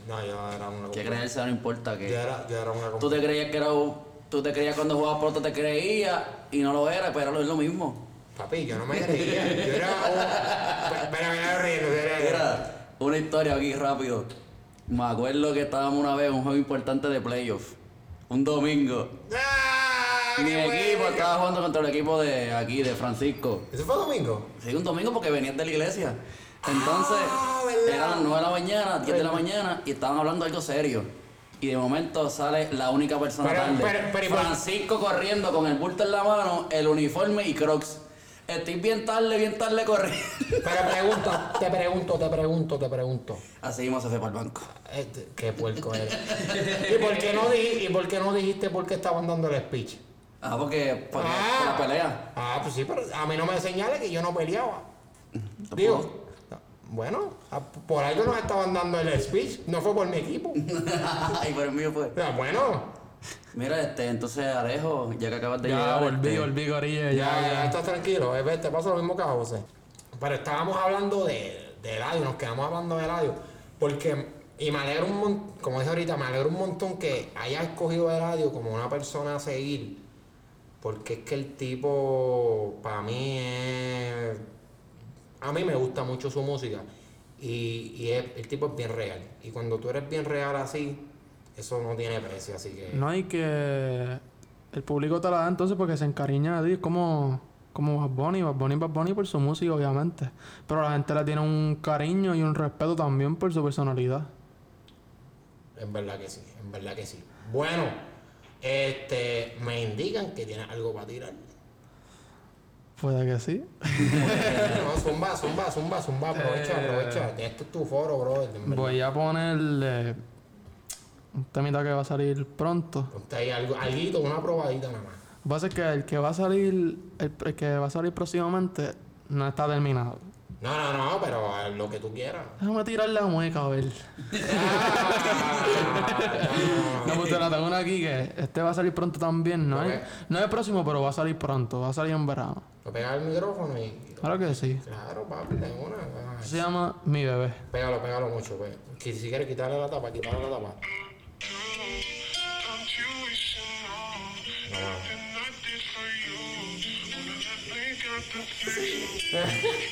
No, yo era una
que creérsela, no importa
Yo
que...
era, yo era una
Tú te creías que era un- Tú te creías cuando jugabas pelota, te creías y no lo era, pero es lo mismo.
Papi, yo no me creía. Yo era un. Espera, mira, riendo.
Una historia aquí rápido. Me acuerdo que estábamos una vez en un juego importante de playoff. Un domingo.
¡Ah!
Mi equipo estaba jugando contra el equipo de aquí, de Francisco.
¿Eso fue domingo?
Sí, un domingo porque venían de la iglesia. Entonces,
Ah,
eran las 9 de la mañana, 10 de la mañana y estaban hablando algo serio. y de momento sale la única persona
Pero-
tarde.
pero-
Francisco corriendo con el bulto en la mano, el uniforme y crocs. Estoy bien tarde, bien tarde corriendo.
Pero pregunta, te pregunto, te pregunto, te pregunto.
Así mismo se fue para el banco.
Este, qué puerco eres. ¿Y por qué no, di- y por qué no dijiste por qué estaban dando el speech?
Ah, porque, porque
Ah.
por la pelea.
Ah, pues sí, pero a mí no me señale que yo no peleaba. Digo, bueno, por algo nos estaban dando el speech, no fue por mi equipo.
y por el mío fue.
Ah, Bueno,
Mira, este, entonces Alejo, ya que acabas de
Ya
llegar.
volví,
este,
volví, Corilla,
ya,
ya,
ya,
ya.
estás tranquilo, eh, te pasa lo mismo que a José. Pero estábamos hablando de, de Eladio, nos quedamos hablando de Eladio, porque, y me alegro un montón, como dije ahorita, me alegro un montón que haya escogido a Eladio como una persona a seguir, porque es que el tipo, para mí, es, a mí me gusta mucho su música, y, y es- el tipo es bien real, y cuando tú eres bien real así, eso no tiene precio, así que...
No hay que. El público te la da entonces porque se encariña de ti. Es como. Como Bad Bunny. Bad Bunny, Bad Bunny por su música, obviamente. Pero la gente le tiene un cariño y un respeto también por su personalidad.
En verdad que sí, en verdad que sí. Bueno, este, me indican que tienes algo para tirar.
Puede que sí.
no, zumba, zumba, zumba, zumba, aprovecha,
Eh.
aprovecha. Esto es tu foro, bro.
Voy a ponerle. Un temita que va a salir pronto.
Ponte ahí algo, alguito, una probadita nada más.
Lo que pasa es que el que va a salir. El, el que va a salir próximamente no está terminado.
No, no, no, pero eh, lo que tú quieras.
Déjame tirar la mueca a ver.
Ah,
No, pues te la tengo una aquí que este va a salir pronto también. No, es, no es el próximo, pero va a salir pronto. Va a salir en verano.
Lo pega el micrófono y.
Claro que sí.
Claro, papi, de una. ah,
Se llama Mi Bebé.
Pégalo, pégalo mucho, pues. Que Si quieres quitarle la tapa, quitarle la tapa.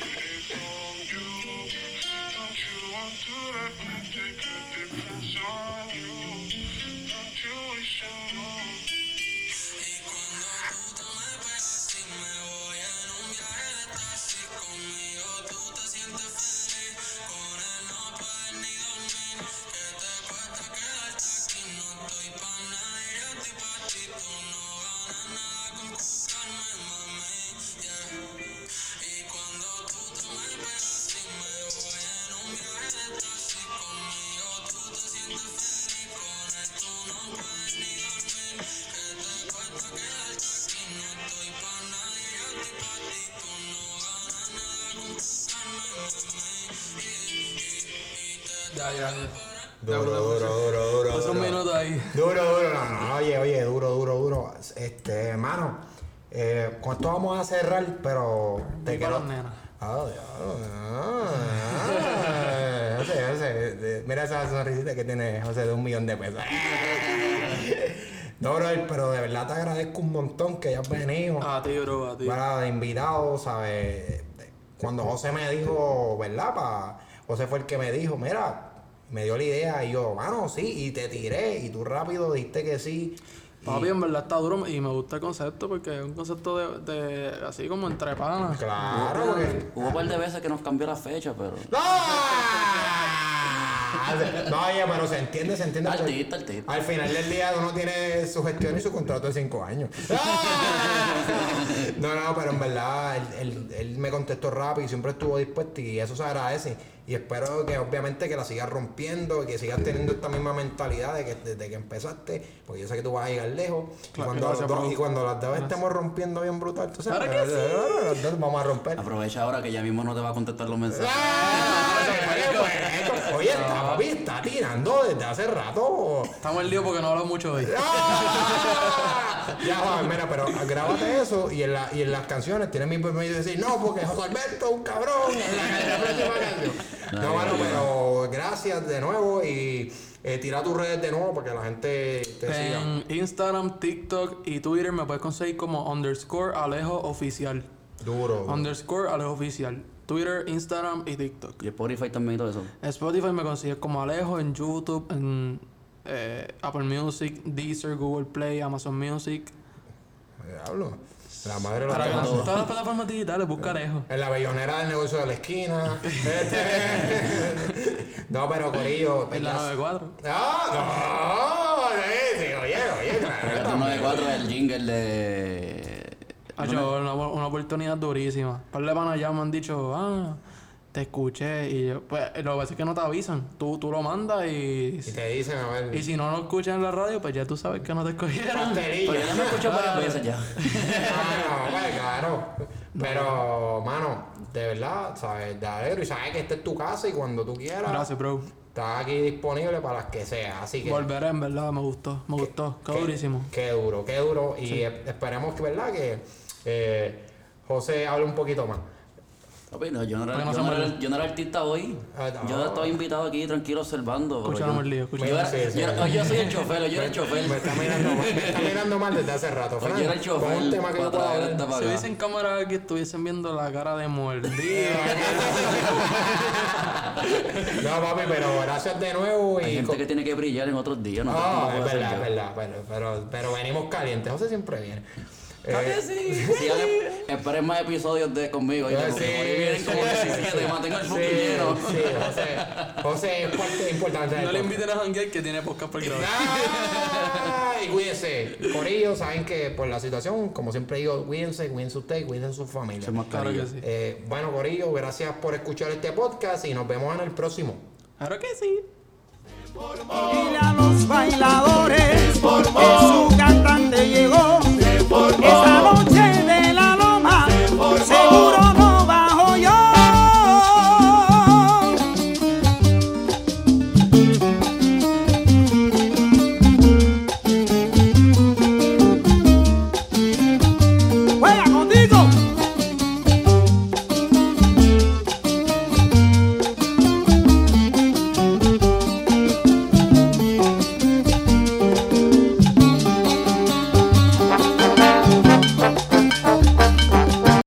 cerrar, pero te
nenas.
Ah, ah, José, José, de- mira esa sonrisita que tiene José de un millón de pesos. No, bro, pero de verdad te agradezco un montón que hayas venido.
A ti, bro, a ti.
Para de invitado, ¿sabes? Cuando José me dijo, ¿verdad? Pa, José fue el que me dijo, mira, me dio la idea y yo, mano, sí, y te tiré y tú rápido dijiste que sí.
Papi, en verdad está duro y me gusta el concepto porque es un concepto de, de así como entre panas.
Claro, porque...
Hubo un par de veces que nos cambió la fecha, pero.
¡No! No, oye, pero se entiende, se entiende.
Artista, artista.
Al final del día uno tiene su gestión y su contrato de cinco años. No, no, pero en verdad él, él- él me contestó rápido y siempre estuvo dispuesto y eso se agradece. Y espero que obviamente que la sigas rompiendo y que sigas teniendo esta misma mentalidad de que desde que empezaste, porque yo sé que tú vas a llegar lejos. y, cuando los dos- y cuando las dos estemos rompiendo bien brutal, tú sabes.
Que sí.
los dos vamos a romper.
Aprovecha ahora que ya mismo no te va a contestar los mensajes.
¡Ah! Oye, está, papi, está tirando desde hace rato.
Estamos en lío porque no hablo mucho hoy.
¡Ah! Ya, Juan, mira, pero grábate eso y en, la, y en las canciones tienes mi permiso de decir, no, porque José Alberto es un cabrón. En la, en la próxima canción. No, bueno, pero gracias de nuevo y eh, tira tus redes de nuevo para que la gente te siga.
En Instagram, TikTok y Twitter me puedes conseguir como underscore Alejo Oficial.
Duro.
Underscore Alejo Oficial. Twitter, Instagram y TikTok.
Y Spotify también y todo eso.
En Spotify me consigues como Alejo, en YouTube, en eh, Apple Music, Deezer, Google Play, Amazon Music.
Diablo. La madre lo
Para que todas las plataformas digitales busca Alejo.
En la bellonera del negocio de la esquina. Este- no, pero Corillo.
En la
¿verdad?
94.
¡Ah!
Reggaetón 94 es el jingle de.
Ha hecho una, una oportunidad durísima. Un par de panas ya me han dicho, ah, te escuché. Y yo, pues, lo que pasa es que no te avisan. Tú, tú lo mandas y.
Y te dicen, a ver.
Y si no lo escuchas en la radio, pues ya tú sabes que no te escogieron.
Pero yo ya me escucho varias veces ya.
Ah, no, pues, claro. Pero, mano, de verdad, ¿sabes? De adero. Y sabes que esta es tu casa y cuando tú quieras,
Gracias, bro.
estás aquí disponible para las que sea. Así que.
Volveré, en verdad, me gustó. Me gustó.
Qué-
durísimo.
Qué duro, qué duro. Y esperemos que, ¿verdad? Que eh, José hable un poquito más.
Papi, no, yo, no era, yo, no era, yo no era artista hoy.
Ah, no.
Yo estaba invitado aquí tranquilo observando.
Escuchamos
yo-
el lío,
Yo,
escuchamos.
era-
Sí, sí.
yo era- yo soy el chofer, yo era el chofer.
Me está mirando mal, me está mirando mal desde hace rato.
Pues
Fran,
yo era el chofer
un tema que yo
Si hubiesen cámara aquí, estuviesen viendo la cara de mordido.
No, papi, pero gracias de nuevo.
Hay
Y
gente
co-
que tiene que brillar en otros días. No, no
es verdad, es verdad. Pero, pero, pero venimos calientes. José siempre viene.
Claro
Eh,
que sí. Esperen más episodios de conmigo.
Sí,
por ahí vienen como 17. Mantengan el
sí,
buque lleno.
sí, José, José es parte importante
No le inviten a Hanguel que tiene podcast por grabar.
Y cuídense. Corillo, saben que por la situación, como siempre digo, cuídense, cuídense ustedes, cuídense su familia.
Sin
Claro
mascarilla.
que sí.
Eh, bueno, Corillo, gracias por escuchar este podcast y nos vemos en el próximo.
Claro que sí.
Dile a los bailadores que su cantante llegó.